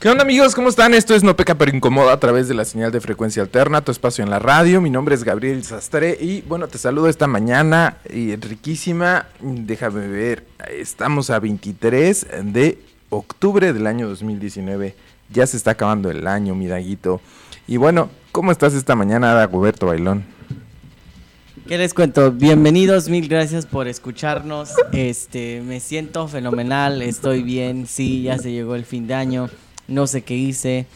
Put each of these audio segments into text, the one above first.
¿Qué onda amigos? ¿Cómo están? Esto es No Peca pero Incomoda a través de la señal de frecuencia alterna, tu espacio en la radio. Mi nombre es Gabriel Sastre y bueno, te saludo esta mañana y riquísima. Déjame ver, estamos a 23 de octubre del año 2019. Ya se está acabando el año, mi daguito. Y bueno, ¿cómo estás esta mañana, Dagoberto Bailón? ¿Qué les cuento? Bienvenidos, mil gracias por escucharnos. Este, me siento fenomenal, estoy bien, sí, ya se llegó el fin de año no sé qué hice,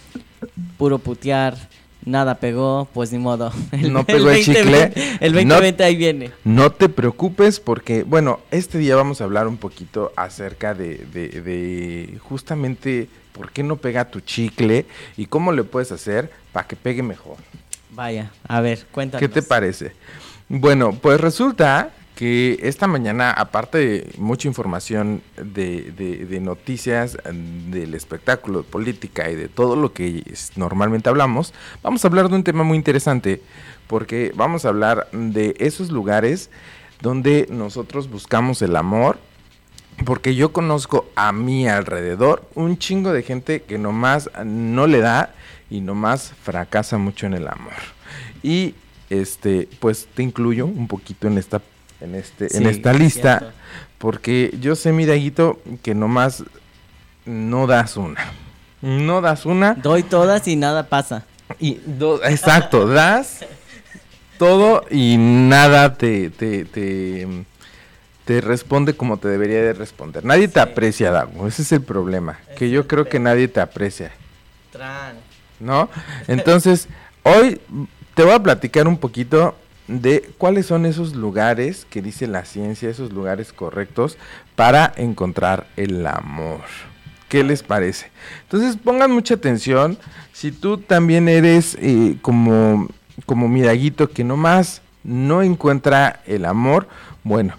puro putear, nada pegó, pues ni modo. no pegó el, chicle. El 2020 ahí viene. No te preocupes porque, bueno, este día vamos a hablar un poquito acerca de, de, justamente por qué no pega tu chicle y cómo le puedes hacer para que pegue mejor. Vaya, a ver, cuéntanos. ¿Qué te parece? Bueno, pues resulta que esta mañana, aparte de mucha información de, noticias del espectáculo, de política y de todo lo que normalmente hablamos, vamos a hablar de un tema muy interesante, porque vamos a hablar de esos lugares donde nosotros buscamos el amor, porque yo conozco a mi alrededor un chingo de gente que nomás no le da y nomás fracasa mucho en el amor. Y este, pues te incluyo un poquito en esta en, este, en esta lista, porque yo sé, mi Daguito, que nomás no das una. No das una. Doy todas y nada pasa. Y exacto, das todo y nada te, te, te, responde como te debería de responder. Nadie te aprecia, Dago. Ese es el problema. que yo creo que nadie te aprecia. ¿No? Entonces, hoy te voy a platicar un poquito de cuáles son esos lugares que dice la ciencia, esos lugares correctos para encontrar el amor. ¿Qué les parece? Entonces pongan mucha atención. Si tú también eres eh, como, como Miraguito que nomás no encuentra el amor, bueno,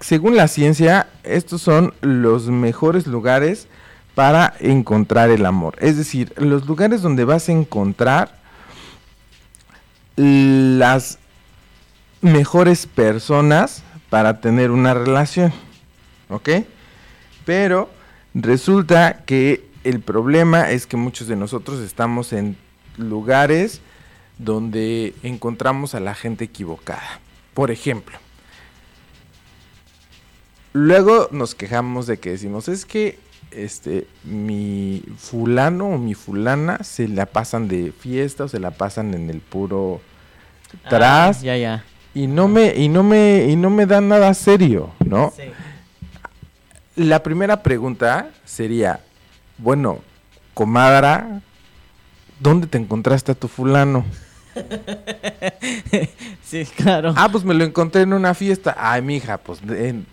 según la ciencia, estos son los mejores lugares para encontrar el amor. Es decir, los lugares donde vas a encontrar las mejores personas para tener una relación. ¿Ok? Pero resulta que el problema es que muchos de nosotros estamos en lugares donde encontramos a la gente equivocada. Por ejemplo, luego nos quejamos de que decimos, es que este mi fulano o mi fulana se la pasan de fiesta o se la pasan en el puro ah, tras. ya, ya y no me y no me y no me dan nada serio, ¿no? Sí. La primera pregunta sería, bueno, comadra, ¿dónde te encontraste a tu fulano? sí, claro. Ah, pues me lo encontré en una fiesta. Ay, mija, pues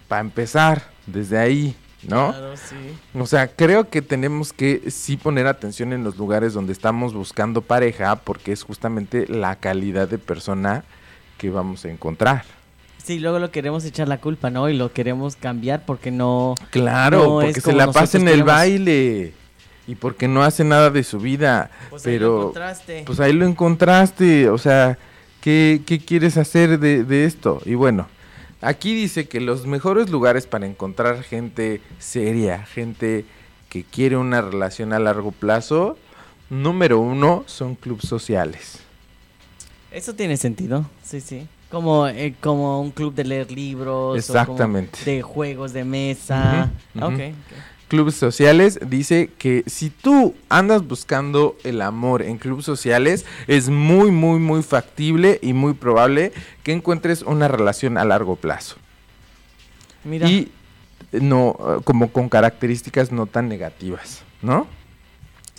para empezar, desde ahí, ¿no? Claro, sí. O sea, creo que tenemos que sí poner atención en los lugares donde estamos buscando pareja, porque es justamente la calidad de persona que vamos a encontrar. Sí, luego lo queremos echar la culpa, ¿no? Y lo queremos cambiar porque no. Claro, porque se la pasa en el baile y porque no hace nada de su vida. Pues pero, ahí lo encontraste. Pues ahí lo encontraste, o sea, ¿qué, qué quieres hacer de, de esto? Y bueno, aquí dice que los mejores lugares para encontrar gente seria, gente que quiere una relación a largo plazo, número uno, son clubes sociales. Eso tiene sentido, sí, sí. Como, eh, como un club de leer libros. Exactamente. de juegos de mesa. Clubes sociales dice que si tú andas buscando el amor en clubes sociales, es muy, muy, muy factible y muy probable que encuentres una relación a largo plazo. Mira. Y no, como con características no tan negativas, ¿no?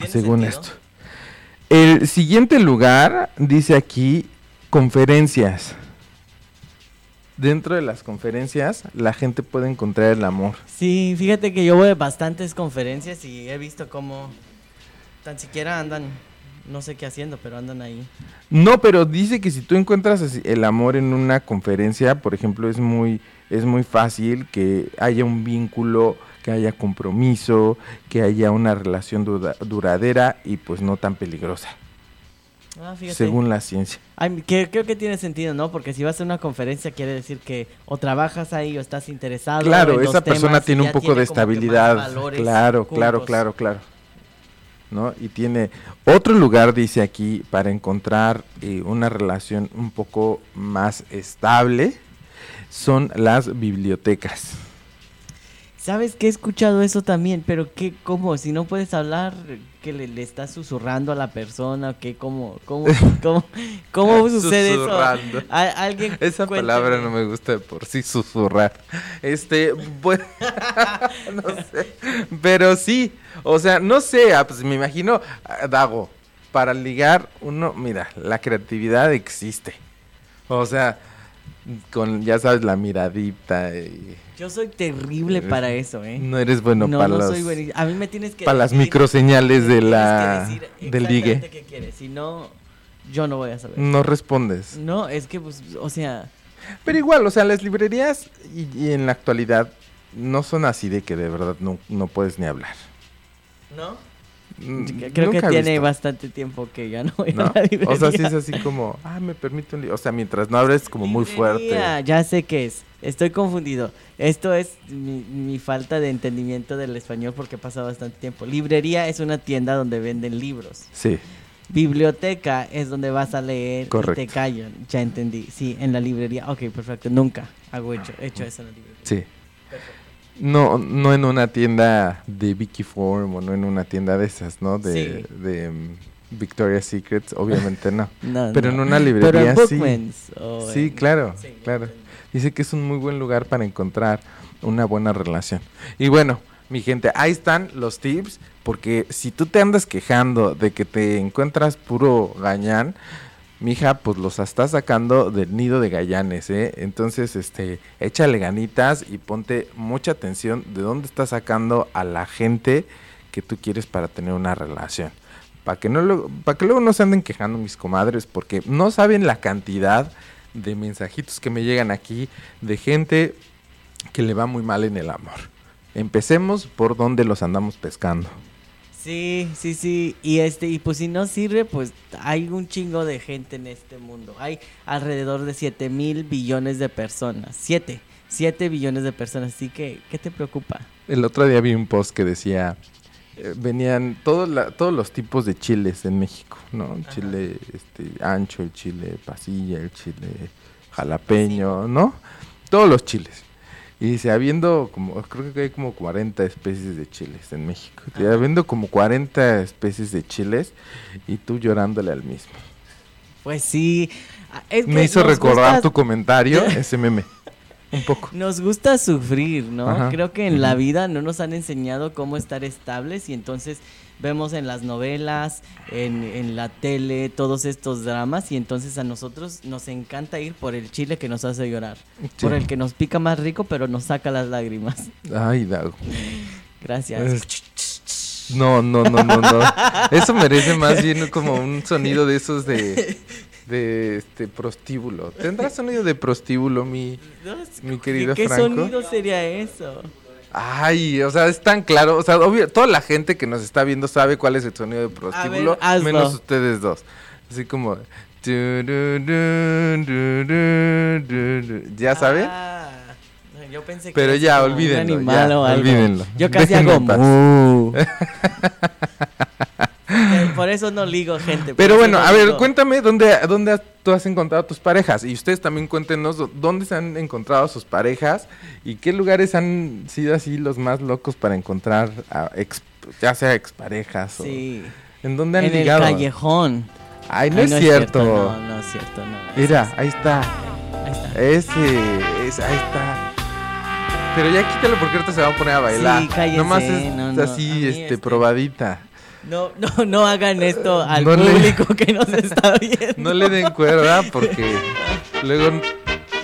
Según esto. El siguiente lugar, dice aquí, conferencias. Dentro de las conferencias, la gente puede encontrar el amor. Sí, fíjate que yo voy a bastantes conferencias y he visto cómo tan siquiera andan, no sé qué haciendo, pero andan ahí. No, pero dice que si tú encuentras el amor en una conferencia, por ejemplo, es muy, es muy fácil que haya un vínculo que haya compromiso, que haya una relación duradera y pues no tan peligrosa. Ah, según la ciencia. que, creo que tiene sentido, ¿no? Porque si vas a una conferencia quiere decir que o trabajas ahí o estás interesado. Claro, esa persona tiene un poco de estabilidad. Claro, claro, claro, claro. ¿no? Y tiene otro lugar, dice aquí, para encontrar eh, una relación un poco más estable, son las bibliotecas. ¿Sabes que he escuchado eso también? Pero ¿qué, cómo? Si no puedes hablar, que le, le estás susurrando a la persona, ¿qué, cómo, cómo, cómo, cómo sucede Susurrando. eso? Alguien Esa cuénteme. palabra no me gusta de por sí susurrar. Este, bueno, no sé. Pero sí, o sea, no sé, ah, pues me imagino, ah, Dago, para ligar uno, mira, la creatividad existe. O sea, con, ya sabes, la miradita y Yo soy terrible para eso, ¿eh? no eres bueno no, para no los, soy buenísimo. A mí me tienes que para las microseñales de la, que decir del ligue. qué quieres, si no, yo no voy a saber. No respondes. No, es que, pues, o sea, Pero igual, o sea, las librerías y, y en la actualidad no son así de que de verdad no, no puedes ni hablar. ¿no? Mm, Creo que nunca tiene bastante tiempo que ya no ¿no? a la librería. O sea, sí es así como, ah, me permite un libro. O sea, mientras no hables como muy fuerte. Ya sé qué es. Estoy confundido. Esto es mi, mi falta de entendimiento del español porque pasa bastante tiempo. Librería es una tienda donde venden libros. Sí, Biblioteca es donde vas a leer Correcto. y te callan. Ya entendí. Sí, en la librería. Ok, perfecto. Nunca hago hecho, hecho eso en la librería. sí. No, no en una tienda de Vicky Form o no en una tienda de esas, ¿no? De, Sí. de mm, Victoria's Secrets, obviamente no. No, Pero no. en una Pero librería en sí. O Sí, en- claro, sí, claro. Dice que es un muy buen lugar para encontrar una buena relación. Y bueno, mi gente, ahí están los tips, porque si tú te andas quejando de que te encuentras puro gañán, mija, pues los estás sacando del nido de gallanes, ¿eh? Entonces, este, échale ganitas y ponte mucha atención de dónde estás sacando a la gente que tú quieres para tener una relación. Para que, no lo- pa' que luego no se anden quejando mis comadres, porque no saben la cantidad de mensajitos que me llegan aquí de gente que le va muy mal en el amor. Empecemos por donde los andamos pescando. Sí, sí, sí. Y este, y pues si no sirve, pues hay un chingo de gente en este mundo. Hay alrededor de 7 mil billones de personas. 7. 7 billones de personas. Así que, ¿qué te preocupa? El otro día vi un post que decía, eh, venían todos, la- todos los tipos de chiles en México, ¿no? Chile este, ancho, el chile pasilla, el chile jalapeño, ¿no? Todos los chiles. Y dice, habiendo como, creo que hay como 40 especies de chiles en México. Y habiendo como 40 especies de chiles y tú llorándole al mismo. Pues sí. Es Me que hizo nos recordar gusta- tu comentario, ese meme. Un poco. Nos gusta sufrir, ¿no? Ajá. Creo que en la vida no nos han enseñado cómo estar estables y entonces vemos en las novelas, en, en la tele, todos estos dramas y entonces a nosotros nos encanta ir por el chile que nos hace llorar, Sí. por el que nos pica más rico pero nos saca las lágrimas. Ay, Dago. Gracias. No, no, no, no, no. Eso merece más bien como un sonido de esos de, de este prostíbulo. ¿Tendrá sonido de prostíbulo, mi? Mi querido ¿Qué, qué Franco. sonido sería eso? Ay, o sea, es tan claro. O sea, obvio, toda la gente que nos está viendo sabe cuál es el sonido de prostíbulo, menos ustedes dos. Así como. ¿Ya saben? Ah, yo pensé que Pero ya, como un olvídenlo, animal ya, o algo. olvídenlo. Yo casi Déjenme hago en paz. mu. Eh, Por eso no ligo, gente. Pero bueno, no a ver, ligo. cuéntame dónde, dónde has- tú has encontrado a tus parejas. Y ustedes también cuéntenos dó- dónde se han encontrado sus parejas y qué lugares han sido así los más locos para encontrar a ex, ya sea exparejas Sí. o en dónde han En el ligado. callejón. Ay, no Ay, es cierto. No, no es cierto, no. Mira, ahí está. Ahí está. Ese, es, ahí está. Pero ya quítalo porque ahorita se va a poner a bailar. Sí, cállese, Nomás es no, no, así, este, este- probadita. No, no, no hagan esto al No le- público que nos está viendo. No le den cuerda porque luego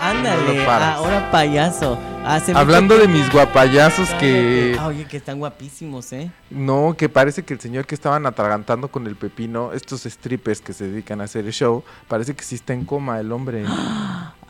Ándale, no ahora payaso. Hace mucho Hablando de mis guapayazos que... Ah, oye, que están guapísimos, ¿eh? No, que parece que el señor que estaban atragantando con el pepino, estos strippers que se dedican a hacer el show, parece que sí está en coma el hombre.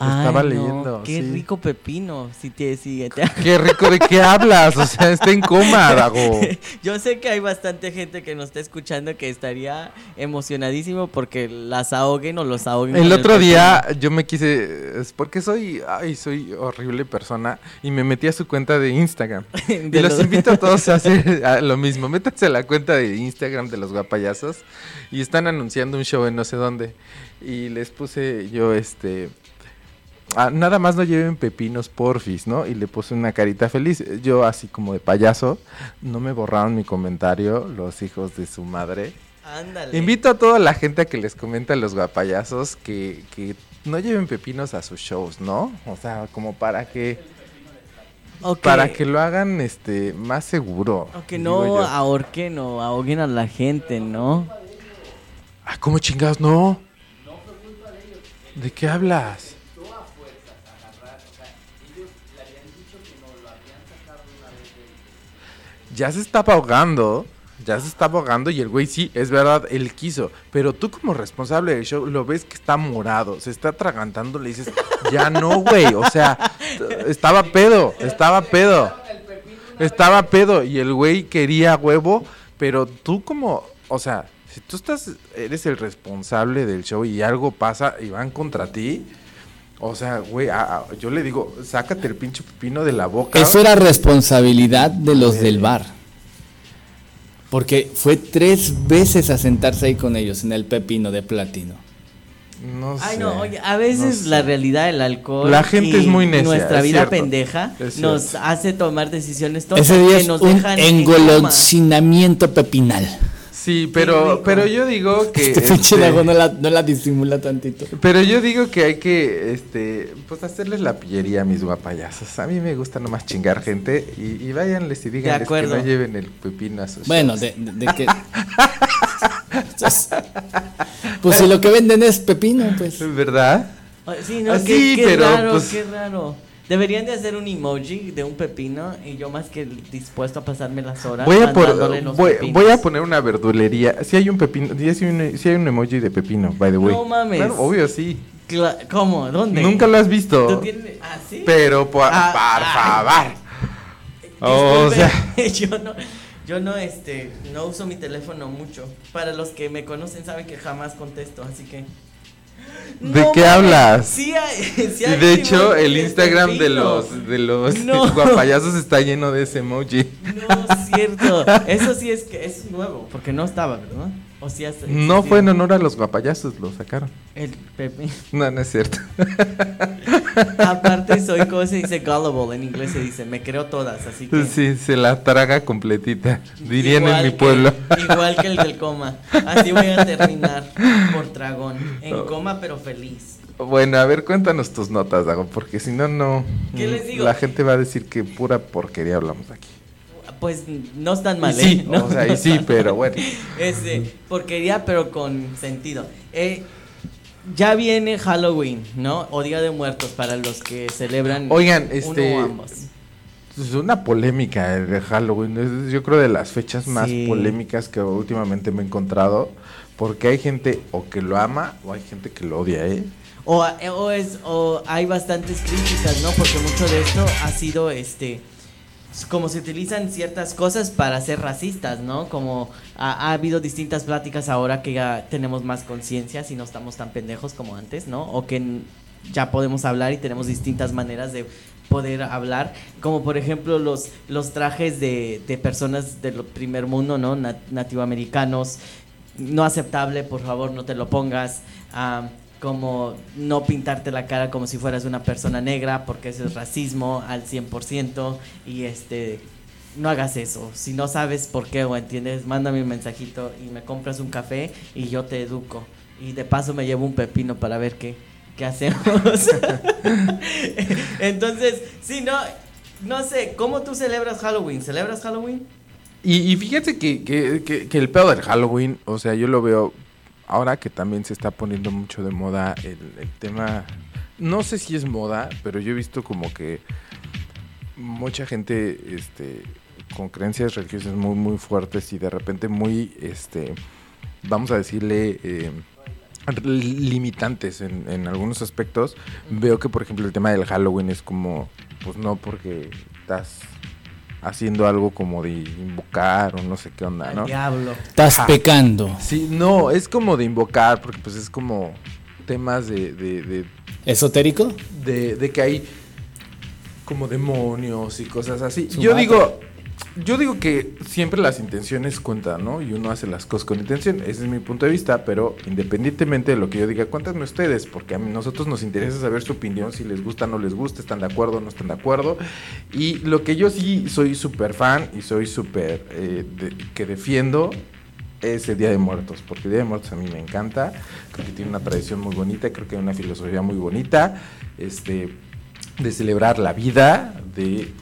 Estaba Ay, no, leyendo. Qué sí. rico pepino. Si te, si te- Qué rico de qué hablas. O sea, está en coma, Dago. Yo sé que hay bastante gente que nos está escuchando que estaría emocionadísimo porque las ahoguen o los ahoguen. El otro día yo me quise, es porque soy, ay, soy horrible persona y me metí a su cuenta de Instagram. Y los invito a todos a hacer a lo mismo. Métanse a la cuenta de Instagram de los guapayazos y están anunciando un show en no sé dónde. Y les puse yo este ah, nada más no lleven pepinos porfis, ¿no? Y le puse una carita feliz. Yo así como de payaso, no me borraron mi comentario los hijos de su madre. Ándale. Invito a toda la gente a que les comente a los guapayazos que, que no lleven pepinos a sus shows, ¿no? O sea, como para que Para que lo hagan este más seguro. O que no ahorquen o ahoguen a la gente, ¿no? Ah, ¿cómo chingados no? ¿De qué hablas? Ya se estaba ahogando, ya se estaba ahogando y el güey sí, es verdad, él quiso. Pero tú como responsable del show lo ves que está morado, se está atragantando, le dices, ya no, güey. O sea, estaba pedo, estaba pedo. Estaba pedo y el güey quería huevo, pero tú como, o sea, si tú estás, eres el responsable del show y algo pasa y van contra ti, o sea, güey, a- a- yo le digo, sácate el pinche pepino de la boca. Eso era responsabilidad de los del bar. Porque fue tres veces a sentarse ahí con ellos en el pepino de platino. No sé. Ay, no, oye, a veces no la realidad del alcohol. La gente y es muy necia, Nuestra es vida cierto, pendeja nos hace tomar decisiones tontas Ese día que es nos un dejan en engoloncinamiento pepinal. Sí, pero, pero yo digo que. Este pinche este, no la, no la disimula tantito. Pero yo digo que hay que, este, pues hacerles la pillería a mis guapayazos. A mí me gusta nomás chingar gente y, y váyanles y díganles que no lleven el pepino a sus Bueno, de, de- de que. pues si lo que venden es pepino, pues. ¿Verdad? Sí, no, Ah, qué, sí, qué pero, raro, pues- qué raro. Deberían de hacer un emoji de un pepino y yo más que dispuesto a pasarme las horas Voy a, por- mandándole los voy, a poner una verdulería. Si hay un pepino, sí hay un, sí hay un emoji de pepino, by the way. No mames. Claro, obvio, sí. Cla- ¿Cómo? ¿Dónde? Nunca lo has visto. ¿Tú tienes- ¿Ah? Pero, por, Ah, por favor. O sea, yo no, yo no, este, no uso mi teléfono mucho. Para los que me conocen saben que jamás contesto, así que. ¿De No qué hablas? Sí hay, sí hay de hecho, el Instagram de los, de los No. guapayazos está lleno de ese emoji. No es cierto. Eso sí es que es nuevo, porque no estaba, ¿verdad? O hasta No fue en honor a los guapayazos, lo sacaron. El Pepe. No, no es cierto. Aparte soy, ¿cómo se dice? Gullible, en inglés se dice, me creo todas, así que... Sí, se la traga completita. Dirían Igual en mi que- pueblo. igual que el del coma. Así voy a terminar por dragón. En coma, pero feliz. Bueno, a ver, cuéntanos tus notas, Dago, porque si no, no. ¿Qué les digo? La gente va a decir que pura porquería hablamos aquí. Pues no están mal, Y sí, ¿eh? No, o sea, y sí, pero bueno. Este, porquería, pero con sentido. Eh, ya viene Halloween, ¿no? O Día de Muertos para los que celebran Oigan, uno este, o ambos. Es una polémica el de Halloween. Es, yo creo de las fechas más Sí. polémicas que últimamente me he encontrado. Porque hay gente o que lo ama o hay gente que lo odia, ¿eh? O, o es, o hay bastantes críticas, ¿no? Porque mucho de esto ha sido, este, como se utilizan ciertas cosas para ser racistas, ¿no? Como ha, ha habido distintas pláticas ahora que ya tenemos más conciencia, si no estamos tan pendejos como antes, ¿no? O que ya podemos hablar y tenemos distintas maneras de poder hablar, como por ejemplo los, los trajes de, de personas del primer mundo, ¿no? Nat- nativoamericanos, no aceptable, por favor no te lo pongas. Ah, como no pintarte la cara como si fueras una persona negra, porque eso es racismo al 100%. Y este, no hagas eso. Si no sabes por qué o entiendes, mándame un mensajito y me compras un café y yo te educo. Y de paso me llevo un pepino para ver qué, qué hacemos. Entonces, sí, no, no sé, ¿cómo tú celebras Halloween? ¿Celebras Halloween? Y, fíjate que, que, que- que el pedo del Halloween, o sea, yo lo veo ahora que también se está poniendo mucho de moda el, el tema, no sé si es moda, pero yo he visto como que mucha gente este, con creencias religiosas muy, muy fuertes y de repente muy, este, vamos a decirle, eh, limitantes en, en algunos aspectos. Veo que, por ejemplo, el tema del Halloween es como, pues no porque estás haciendo algo como de invocar o no sé qué onda, ¿no? Al diablo. Estás pecando. Sí, no, es como de invocar, porque pues es como temas de, de, de, ¿Esotérico? de- de que hay como demonios y cosas así. Yo madre. digo, yo digo que siempre las intenciones cuentan, ¿no? Y uno hace las cosas con intención. Ese es mi punto de vista, pero independientemente de lo que yo diga, cuéntenme ustedes, porque a nosotros nos interesa saber su opinión, si les gusta o no les gusta, están de acuerdo o no están de acuerdo. Y lo que yo sí soy súper fan y soy súper eh, que defiendo es el Día de Muertos, porque el Día de Muertos a mí me encanta, creo que tiene una tradición muy bonita, creo que hay una filosofía muy bonita, este, de celebrar la vida de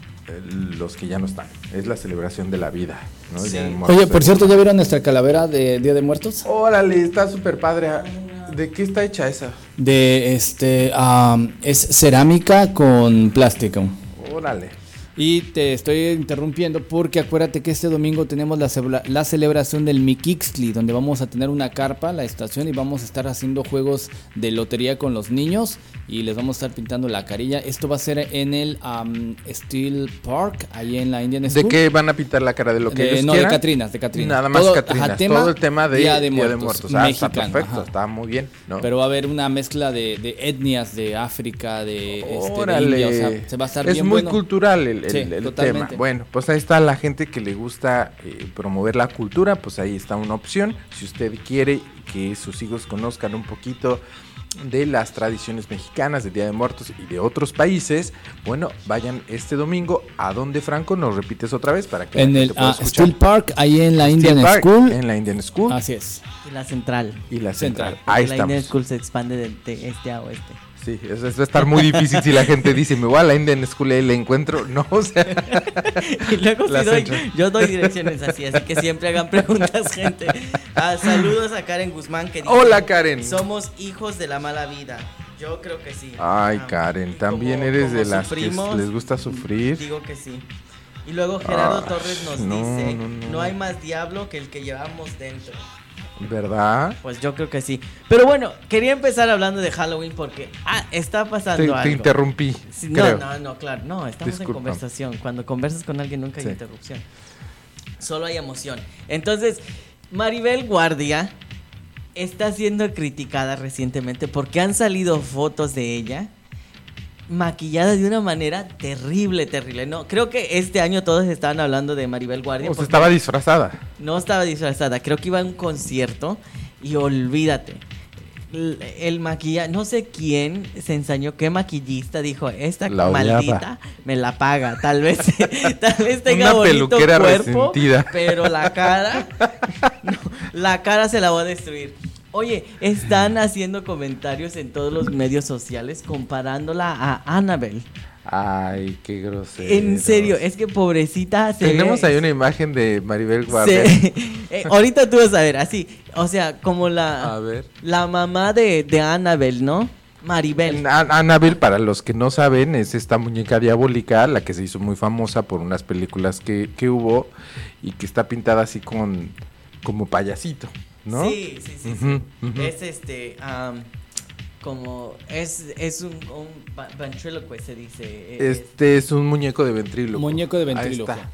los que ya no están. Es la celebración de la vida, ¿no? Sí. Oye, por cierto, ¿ya vieron nuestra calavera de Día de Muertos? Órale, está súper padre. ¿De qué está hecha esa? De este, am, es cerámica con plástico. Órale. Y te estoy interrumpiendo porque acuérdate que este domingo tenemos la, la celebración del Mikixtli, donde vamos a tener una carpa, la estación, y vamos a estar haciendo juegos de lotería con los niños y les vamos a estar pintando la carilla. Esto va a ser en el am, Steel Park, ahí en la Indian ¿De School. qué van a pintar la cara? ¿De lo que De- ellos no, quieran? de Catrinas, de Catrinas. Nada más Todo- Catrinas. ajá, tema, Todo el tema de Día de Día de Muertos, Muertos. Ah, está mexicano, perfecto, ajá. está muy bien. ¿no? Pero va a haber una mezcla de, de etnias de África, de, este, de Órale. India, o sea, se va a estar es bien muy bueno. cultural el, el- Sí, el totalmente. tema. Bueno, pues ahí está la gente que le gusta eh, promover la cultura, pues ahí está una opción. Si usted quiere que sus hijos conozcan un poquito de las tradiciones mexicanas del Día de Muertos y de otros países, bueno, vayan este domingo. ¿A dónde, Franco? ¿Nos repites otra vez para que En el pueda escuchar? Steel Park, ahí en la Steel Indian Park, School. En la Indian School Así es. Y la central. y la central. Central. Ahí la Indian estamos. School se expande de, de este a oeste. Sí, eso, eso va a estar muy difícil si la gente dice, me voy a la Indian School y la encuentro. No, o sea, Y luego doy, yo doy direcciones así, así que siempre hagan preguntas, gente. Ah, saludos a Karen Guzmán que dice, Hola, Karen. Somos hijos de la mala vida. Yo creo que sí. Ay, Ah, Karen, también como- eres como de las que les gusta sufrir. Digo que sí. Y luego Gerardo Ah, Torres nos no, dice, no, no, no. hay más diablo que el que llevamos dentro. ¿Verdad? Pues yo creo que sí. Pero bueno, quería empezar hablando de Halloween porque ah, está pasando Te, te algo. interrumpí, Sí, no, creo. no, no, claro, no, estamos Disculpa. en conversación. Cuando conversas con alguien nunca hay Sí. interrupción. Solo hay emoción. Entonces, Maribel Guardia está siendo criticada recientemente porque han salido fotos de ella maquillada de una manera terrible, terrible. No, creo que este año todos estaban hablando de Maribel Guardia O sea, estaba disfrazada. no estaba disfrazada. Creo que iba a un concierto y olvídate. El, el maquillaje, no sé quién se ensañó, qué maquillista dijo, esta La odiaba. maldita me la paga, tal vez, tal vez tenga Una bonito peluquera cuerpo, resentida. pero la cara, no, la cara se la va a destruir. Oye, están haciendo comentarios en todos los medios sociales comparándola a Annabelle. Ay, qué grosero. En serio, es que pobrecita se Tenemos ve- ahí una imagen de Maribel Guardia. se- eh, ahorita tú vas a ver, así. O sea, como la, A ver. la mamá de, de Annabelle, ¿no? Maribel. A- Annabelle, para los que no saben, es esta muñeca diabólica, la que se hizo muy famosa por unas películas que, que hubo y que está pintada así con como payasito, ¿no? Sí, sí, sí. sí. Es este. como. Es, es un, un ventriloquist, se dice. eh, es- Este es un muñeco de ventríloco. Muñeco de Ahí ventríloco. está.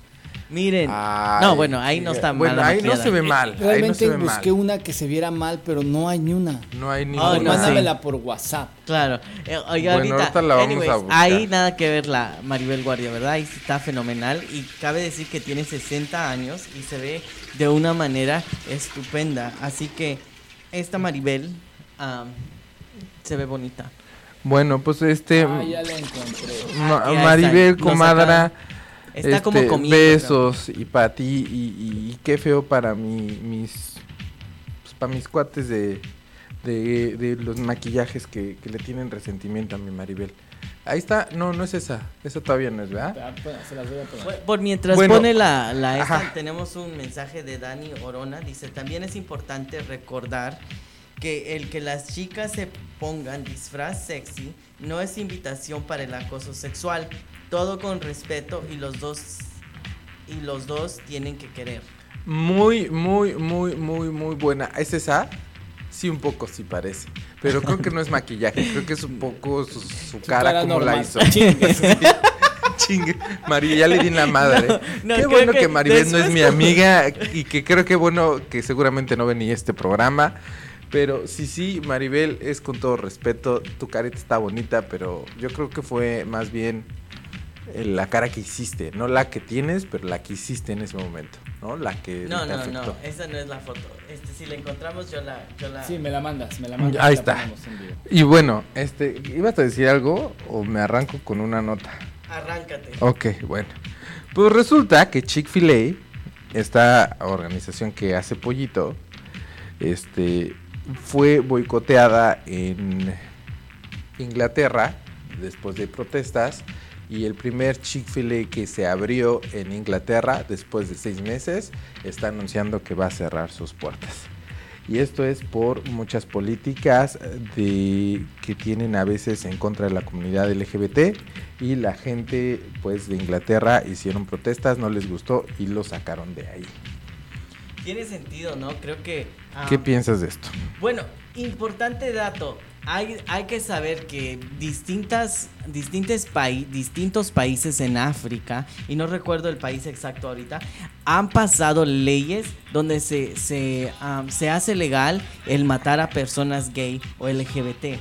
miren. Ay, no, bueno, ahí no está Bueno, nada ahí no se ve mal. ahí no Realmente se ve busqué mal. una que se viera mal, pero no hay ni una. No hay Ay, ninguna. no, Mándamela por WhatsApp. Claro. Eh, oye, Bueno, ahorita, ahorita la vamos anyways, a buscar. ahí nada que ver la Maribel Guardia, ¿verdad? Ahí está fenomenal y cabe decir que tiene 60 años y se ve de una manera estupenda. Así que esta Maribel se ve bonita. Bueno, pues este Ah, ya la encontré. Ma- ahí Maribel está. Comadra Está este, como comiendo. besos y para ti y, y- y qué feo para mi, mis pues, para mis cuates de, de, de los maquillajes que, que le tienen resentimiento a mi Maribel. Ahí está, no, no es esa, esa todavía no es, ¿verdad? Ah, pues, se las voy a poner. Por- Por mientras Bueno, pone la, la esta, tenemos un mensaje de Dani Orona. Dice, también es importante recordar que el que las chicas se pongan disfraz sexy no es invitación para el acoso sexual. Todo con respeto y los dos y los dos tienen que querer. Muy, muy, muy, muy, muy buena. ¿Es esa? Sí, un poco sí parece. Pero creo que no es maquillaje, creo que es un poco su, su cara, cara como la hizo. Chingue, ya le di la madre. No, qué bueno que, que Maribel no es mi amiga y que creo que bueno que seguramente no venía este programa. Pero sí, sí, Maribel, es con todo respeto. Tu carita está bonita, pero yo creo que fue más bien la cara que hiciste. No la que tienes, pero la que hiciste en ese momento. ¿No? La que No, te no, afectó. no, esa no es la foto. Este, si la encontramos, yo la. Yo la... Sí, me la mandas, me la mandas. Ahí está. ponemos en vivo. Y bueno, este, ¿ibas a decir algo o me arranco con una nota? Arráncate. Ok, bueno. Pues resulta que Chick-fil-A, esta organización que hace pollito, este, fue boicoteada en Inglaterra después de protestas y el primer Chick-fil-A que se abrió en Inglaterra después de seis meses está anunciando que va a cerrar sus puertas. Y esto es por muchas políticas de, que tienen a veces en contra de la comunidad LGBT y la gente pues de Inglaterra hicieron protestas, no les gustó y lo sacaron de ahí. Tiene sentido, ¿no? Creo que. ¿Qué piensas de esto? Bueno, importante dato. Hay, hay que saber que distintas, distintos, distintos países en África, y no recuerdo el país exacto ahorita, han pasado leyes donde se, se, se hace legal el matar a personas gay o LGBT.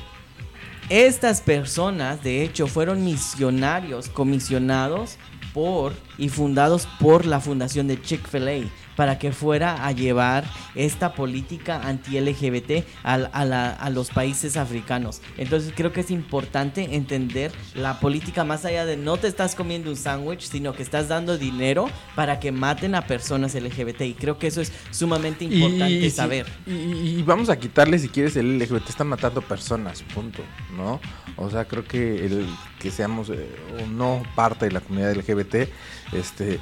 Estas personas, de hecho, fueron misionarios comisionados por y fundados por la fundación de Chick-fil-A para que fuera a llevar esta política anti-LGBT a, a la- a los países africanos. Entonces creo que es importante entender la política más allá de no te estás comiendo un sándwich, sino que estás dando dinero para que maten a personas LGBT. Y creo que eso es sumamente importante Y- saber. Y, y- y vamos a quitarle si quieres el LGBT, están matando personas, punto, ¿no? O sea, creo que el que seamos eh, o no parte de la comunidad LGBT, este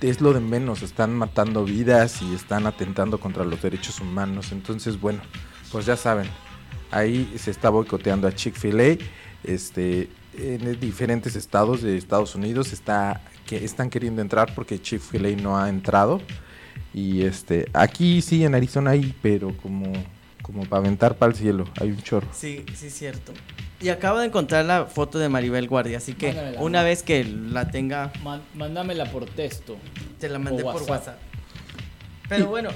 es lo de menos, están matando vidas y están atentando contra los derechos humanos. Entonces, bueno, pues ya saben, ahí se está boicoteando a Chick-fil-A, este en diferentes estados de Estados Unidos está que están queriendo entrar porque Chick-fil-A no ha entrado. Y este, aquí sí, en Arizona hay, pero como, como para aventar para el cielo, hay un chorro. Sí, sí, es cierto. Y acabo de encontrar la foto de Maribel Guardia, así que Mándamela, una vez que la tenga, Man- mándamela por texto. te la mandé por WhatsApp. Pero bueno,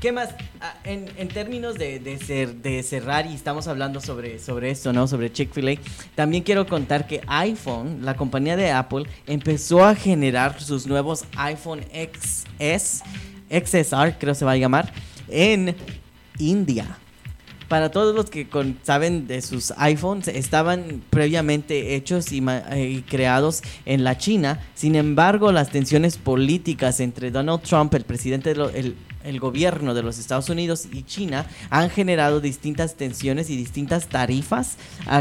¿qué más? Ah, En, en términos de, de, ser, de cerrar, y estamos hablando sobre, sobre esto, ¿no? Sobre Chick-fil-A, también quiero contar que iPhone, la compañía de Apple, empezó a generar sus nuevos iPhone XS, XSR, creo se va a llamar, en India. Para todos los que saben de sus iPhones, estaban previamente hechos y, eh, y creados en la China. Sin embargo, las tensiones políticas entre Donald Trump, el presidente del el, el gobierno de los Estados Unidos y China, han generado distintas tensiones y distintas tarifas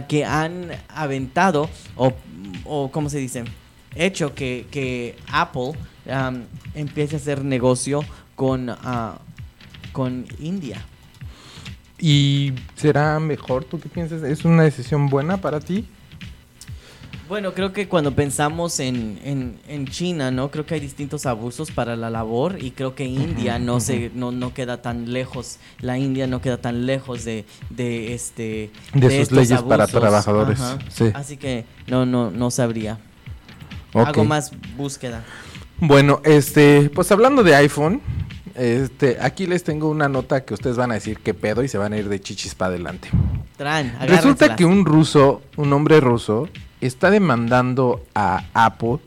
que han aventado o, o ¿cómo se dice? Hecho que, Apple am, empiece a hacer negocio con, ah, con India. ¿Y será mejor? ¿Tú qué piensas? ¿Es una decisión buena para ti? Bueno, creo que cuando pensamos en, en, en China, ¿no? Creo que hay distintos abusos para la labor y creo que India no se no, no queda tan lejos. La India no queda tan lejos de, de este De sus estos leyes para trabajadores, sí. Así que no no no sabría. Ok. Hago más búsqueda. Bueno, este, pues hablando de iPhone, este, aquí les tengo una nota que ustedes van a decir qué pedo y se van a ir de chichis para adelante. Tran, Resulta que un ruso, un hombre ruso, está demandando a Apple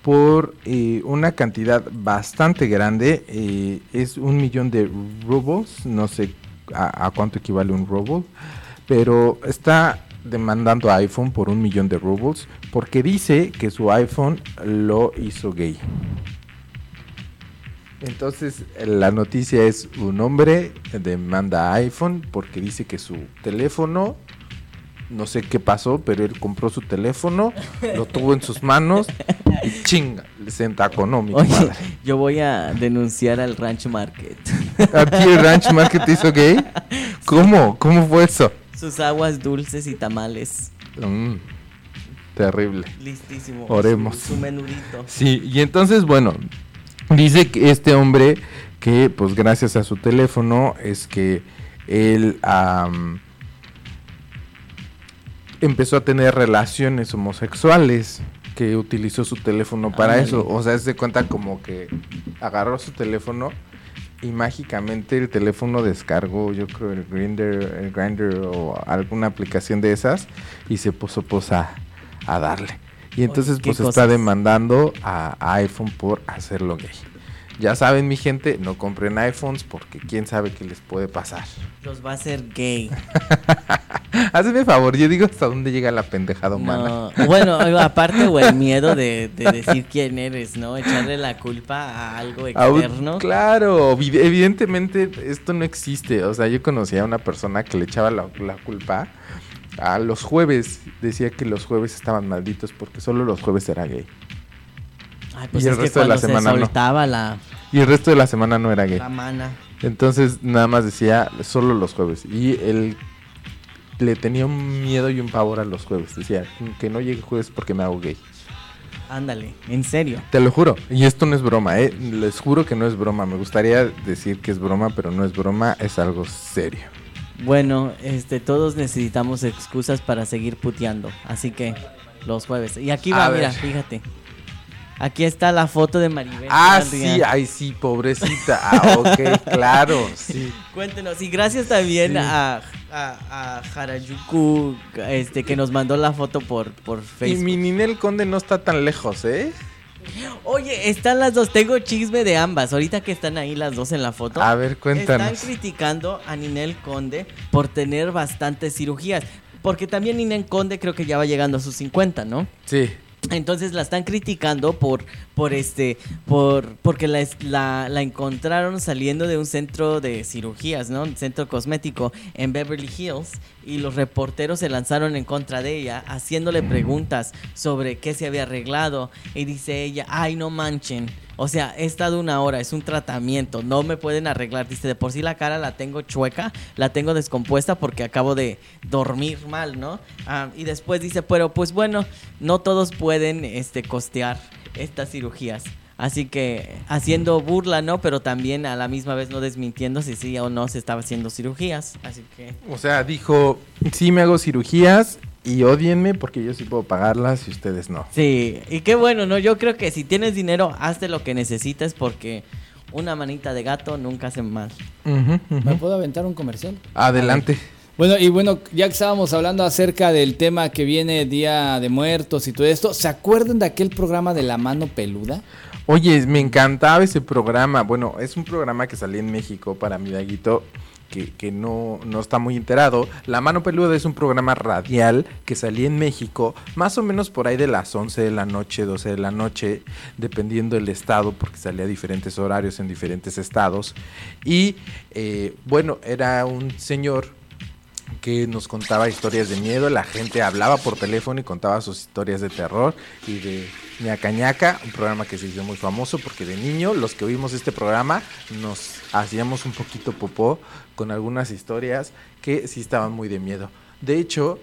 por eh, una cantidad bastante grande, eh, es un millón de rubles, no sé a, a cuánto equivale un ruble, pero está demandando a iPhone por un millón de rubles porque dice que su iPhone lo hizo gay. Entonces la noticia es un hombre demanda iPhone porque dice que su teléfono, no sé qué pasó, pero él compró su teléfono, lo tuvo en sus manos y chinga, se entaconó mi Oye, madre. yo voy a denunciar al Ranch Market. ¿A ti el Ranch Market te hizo gay? ¿Cómo? ¿Cómo fue eso? Sus aguas dulces y tamales. Mm, terrible. Listísimo. Oremos. Su, su menudito. Sí, y entonces, bueno, dice que este hombre que pues gracias a su teléfono es que él am, empezó a tener relaciones homosexuales que utilizó su teléfono para eso. O sea, se cuenta como que agarró su teléfono y mágicamente el teléfono descargó, yo creo, el Grindr, el Grindr o alguna aplicación de esas y se puso pues a, a darle. Y entonces ¿qué pues está cosas? demandando a, a iPhone por hacerlo gay. Ya saben, mi gente, no compren iPhones porque quién sabe qué les puede pasar. Los va a hacer gay. Hazme favor, yo digo hasta dónde llega la pendejada humana. No, bueno, aparte, o el miedo de, de decir quién eres, ¿no? Echarle la culpa a algo externo. claro, evi- evidentemente esto no existe. O sea, yo conocía a una persona que le echaba la, la culpa a los jueves. Decía que los jueves estaban malditos porque solo los jueves era gay. Ay, pues Y el es que resto de la semana no. la, Y el resto de la semana no era gay. la mana. Entonces nada más decía solo los jueves. Y él le tenía un miedo y un pavor a los jueves. Decía que no llegue jueves porque me hago gay. Ándale, en serio. Te lo juro. Y esto no es broma, ¿eh? Les juro que no es broma. Me gustaría decir que es broma, pero no es broma. Es algo serio. Bueno, este, todos necesitamos excusas para seguir puteando. Así que los jueves. Y aquí va, A mira, ver. fíjate. Aquí está la foto de Maribel. Ah, Guardia. sí, ay, sí, pobrecita. Ah, ok, claro, sí. Cuéntenos. Y gracias también Sí. a, a, a Harajuku, este, que nos mandó la foto por, por Y Facebook. mi Ninel Conde no está tan lejos, ¿eh? Oye, están las dos. Tengo chisme de ambas. Ahorita que están ahí las dos en la foto. A ver, cuéntanos. Están criticando a Ninel Conde por tener bastantes cirugías. Porque también Ninel Conde creo que ya va llegando a sus 50, ¿no? Sí. Entonces la están criticando por, por este, por, porque la, la encontraron saliendo de un centro de cirugías, ¿no? Un centro cosmético en Beverly Hills y los reporteros se lanzaron en contra de ella, haciéndole preguntas sobre qué se había arreglado y dice ella, ay no manchen, o sea, he estado una hora, es un tratamiento, no me pueden arreglar, dice, de por sí la cara la tengo chueca, la tengo descompuesta porque acabo de dormir mal, ¿no? Ah, y después dice, pero pues bueno, no todos pueden este, costear estas cirugías. Así que haciendo burla, ¿no? Pero también a la misma vez no desmintiendo si sí o no se estaba haciendo cirugías. Así que... O sea, dijo, sí me hago cirugías y odienme porque yo sí puedo pagarlas y ustedes no. Sí, y qué bueno, ¿no? Yo creo que si tienes dinero, hazte lo que necesites porque una manita de gato nunca hace mal. ¿Me puedo aventar un comercial? Adelante. Bueno, y bueno, ya que estábamos hablando acerca del tema que viene Día de Muertos y todo esto, ¿se acuerdan de aquel programa de la mano peluda? Oye, me encantaba ese programa. Bueno, es un programa que salía en México para mi Daguito, que, que no, no está muy enterado. La Mano Peluda es un programa radial que salía en México, más o menos por ahí de las 11 de la noche, 12 de la noche, dependiendo del estado, porque salía a diferentes horarios en diferentes estados. Y eh, bueno, era un señor que nos contaba historias de miedo, la gente hablaba por teléfono y contaba sus historias de terror y de ñaca ñaca, un programa que se hizo muy famoso porque de niño los que oímos este programa nos hacíamos un poquito popó con algunas historias que sí estaban muy de miedo. De hecho,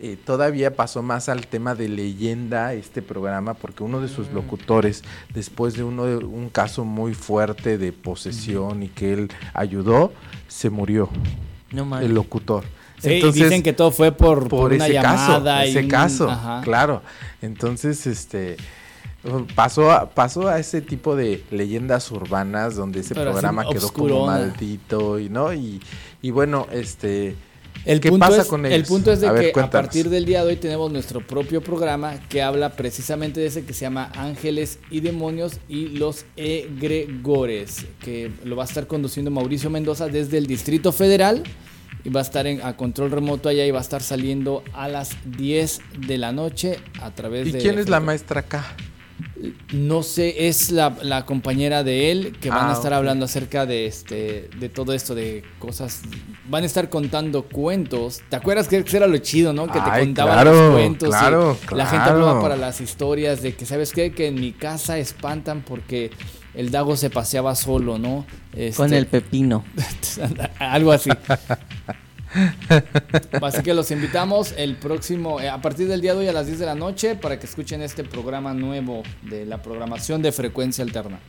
eh, todavía pasó más al tema de leyenda este programa porque uno de sus locutores, después de uno de un caso muy fuerte de posesión y que él ayudó, se murió No el locutor. Sí, y dicen que todo fue por, por por una ese caso, llamada. y ese un- caso, ajá. claro. Entonces, este pasó a, pasó a ese tipo de leyendas urbanas donde ese Pero programa quedó como maldito y no y, y bueno, este El ¿Qué punto pasa es, con El ellos? punto es de A ver, que a partir del día de hoy tenemos nuestro propio programa que habla precisamente de ese que se llama Ángeles y Demonios y los Egregores, que lo va a estar conduciendo Mauricio Mendoza desde el Distrito Federal y va a estar en, a control remoto allá y va a estar saliendo a las 10 de la noche a través ¿y de... quién es la maestra acá? No sé, es la, la compañera de él que van Ah, a estar ok. hablando acerca de este de todo esto de cosas. Van a estar contando cuentos. ¿Te acuerdas que era lo chido, no? Que te contaban claro, los cuentos. y claro, La gente claro. hablaba para las historias de que, ¿sabes qué? Que en mi casa espantan porque el Dago se paseaba solo, ¿no? Con Este, el pepino. algo así. Así que los invitamos el próximo, eh, a partir del día de hoy a las 10 de la noche para que escuchen este programa nuevo de la programación de frecuencia alterna.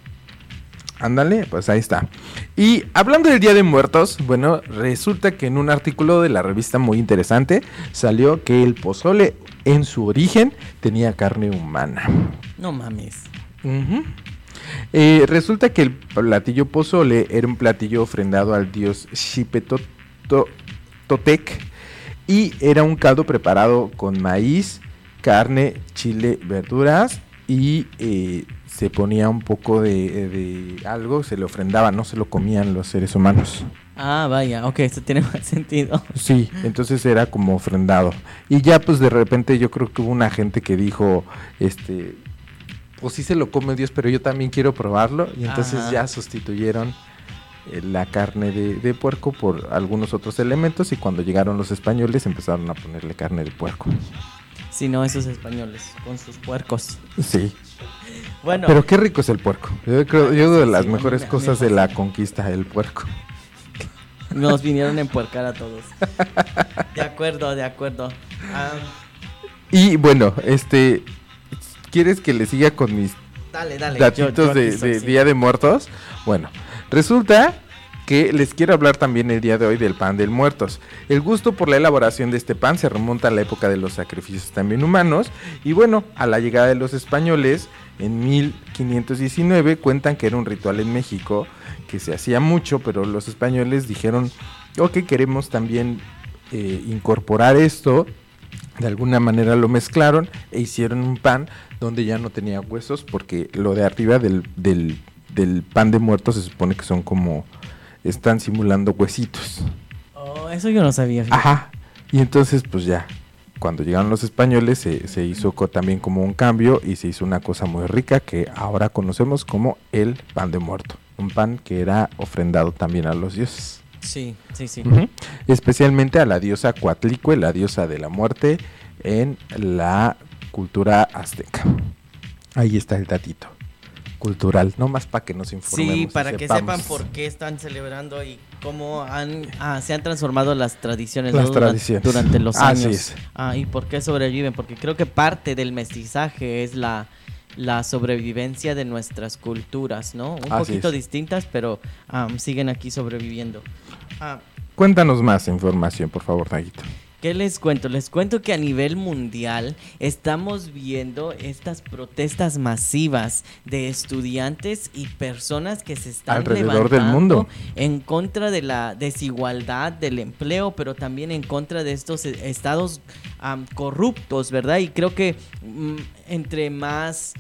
Ándale, pues ahí está. Y hablando del Día de Muertos, bueno, resulta que en un artículo de la revista muy interesante salió que el pozole en su origen tenía carne humana. No mames. Eh, resulta que el platillo pozole era un platillo ofrendado al dios Xipetotec y era un caldo preparado con maíz, carne, chile, verduras y eh, se ponía un poco de, de algo, se le ofrendaba, no se lo comían los seres humanos. Ah, vaya, ok, esto tiene más sentido. Sí, entonces era como ofrendado. Y ya pues de repente yo creo que hubo una gente que dijo, este, pues sí se lo come Dios, pero yo también quiero probarlo. Y entonces Ajá. ya sustituyeron la carne de, de puerco por algunos otros elementos y cuando llegaron los españoles empezaron a ponerle carne de puerco. Si no, esos españoles con sus puercos. Sí, Bueno, pero qué rico es el puerco. Yo creo, yo de las sí, mejores me- me cosas de la conquista, el puerco. nos vinieron a empuercar a todos. De acuerdo, de acuerdo. Y bueno, este, ¿quieres que le siga con mis dale, dale. datitos yo- yo de, aquí soy, de sí. Día de Muertos. Bueno, resulta que les quiero hablar también el día de hoy del pan del muertos. El gusto por la elaboración de este pan se remonta a la época de los sacrificios también humanos y bueno, a la llegada de los españoles en 1519 cuentan que era un ritual en México que se hacía mucho, pero los españoles dijeron, ok, queremos también eh, incorporar esto de alguna manera lo mezclaron e hicieron un pan donde ya no tenía huesos porque lo de arriba del, del, del pan de muertos se supone que son como están simulando huesitos. Oh, eso yo no sabía. fíjate. Ajá. Y entonces pues ya, cuando llegaron los españoles se, se hizo co- también como un cambio y se hizo una cosa muy rica que ahora conocemos como el pan de muerto. Un pan que era ofrendado también a los dioses. Sí, sí, sí. Especialmente a la diosa Coatlicue, la diosa de la muerte en la cultura azteca. Ahí está el datito cultural, no más para que nos informemos. Sí, para que sepamos. sepan por qué están celebrando y cómo han, ah, se han transformado las tradiciones, Las ¿no? Durante- tradiciones. Durante, los Así años. es. Ah, y por qué sobreviven, porque creo que parte del mestizaje es la, la sobrevivencia de nuestras culturas, ¿no? Un Así poquito es. distintas, pero ah, siguen aquí sobreviviendo. Ah, Cuéntanos más información, por favor, Daguito. ¿Qué les cuento? Les cuento que a nivel mundial estamos viendo estas protestas masivas de estudiantes y personas que se están Alrededor del levantando mundo. en contra de la desigualdad del empleo, pero también en contra de estos eh, estados corruptos, ¿verdad? Y creo que mm, entre más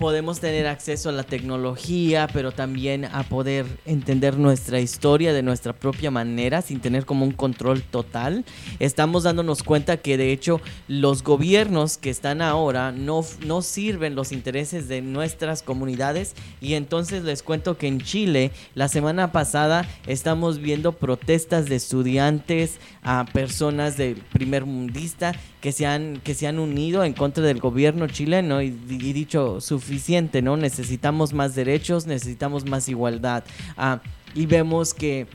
podemos tener acceso a la tecnología, pero también a poder entender nuestra historia de nuestra propia manera, sin tener como un control total. Estamos dándonos cuenta que de hecho los gobiernos que están ahora no, no sirven los intereses de nuestras comunidades y entonces les cuento que en Chile la semana pasada estamos viendo protestas de estudiantes a personas del primer mundista que se han que se han unido en contra del gobierno chileno y, y dicho suficiente no necesitamos más derechos necesitamos más igualdad. Ah, y vemos que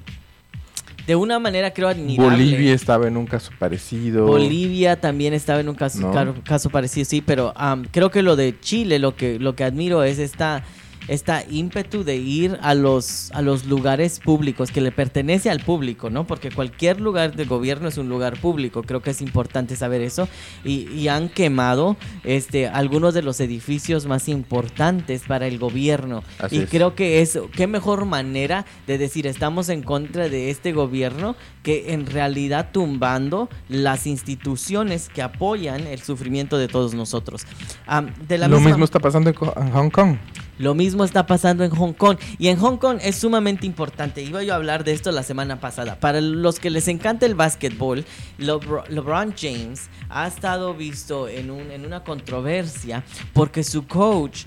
de una manera creo admirable. Bolivia estaba en un caso parecido. Bolivia también estaba en un caso, caso parecido, sí, pero am, creo que lo de Chile, lo que, lo que admiro es esta, esta ímpetu de ir a los, a los lugares públicos, que le pertenece al público, ¿no? Porque cualquier lugar de gobierno es un lugar público, creo que es importante saber eso. Y, y han quemado este, algunos de los edificios más importantes para el gobierno. Así y es. creo que es, qué mejor manera de decir estamos en contra de este gobierno que en realidad tumbando las instituciones que apoyan el sufrimiento de todos nosotros. Am, de la Lo misma- mismo está pasando en Hong Kong. Lo mismo está pasando en Hong Kong. Y en Hong Kong es sumamente importante. Iba yo a hablar de esto la semana pasada. Para los que les encanta el básquetbol, Lebr- LeBron James ha estado visto en, un- en una controversia porque su coach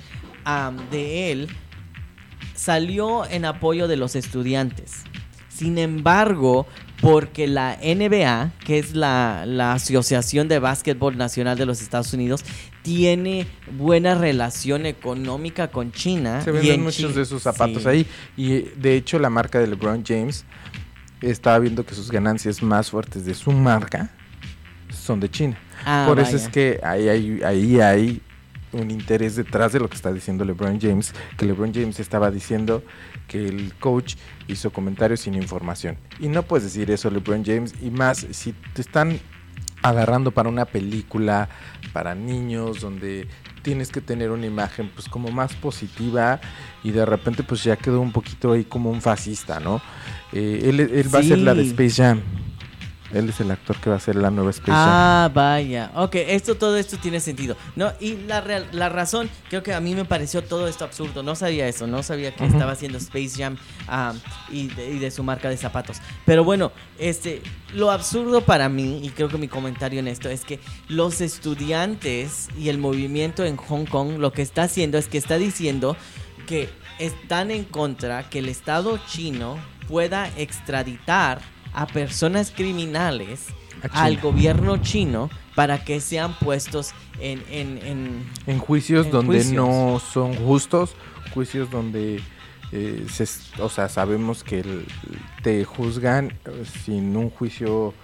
de él salió en apoyo de los estudiantes. Sin embargo, porque la NBA, que es la, la Asociación de Básquetbol Nacional de los Estados Unidos, tiene buena relación económica con China. Se venden en muchos de esos zapatos sí. ahí. Y de hecho, la marca de LeBron James estaba viendo que sus ganancias más fuertes de su marca son de China. Ah, Por eso es que ahí hay, ahí hay un interés detrás de lo que está diciendo LeBron James, que LeBron James estaba diciendo que el coach hizo comentarios sin información. Y no puedes decir eso, LeBron James, y más si te están agarrando para una película para niños donde tienes que tener una imagen pues como más positiva y de repente pues ya quedó un poquito ahí como un fascista, ¿no? Eh, él, él va a ser la de. Space Jam. Él es el actor que va a ser la nueva Space Jam. Ah, vaya. Ok, esto, todo esto tiene sentido. No, y la, real- la razón, creo que a mí me pareció todo esto absurdo. No sabía eso, no sabía que estaba haciendo Space Jam ah, y, de, y de su marca de zapatos. Pero bueno, este, lo absurdo para mí, y creo que mi comentario en esto, es que los estudiantes y el movimiento en Hong Kong lo que está haciendo es que está diciendo que están en contra que el Estado chino pueda extraditar a personas criminales al gobierno chino para que sean puestos en... en, en- En juicios En donde juicios. no son justos, juicios donde, eh, se- o sea, sabemos que el- te juzgan eh, sin un juicio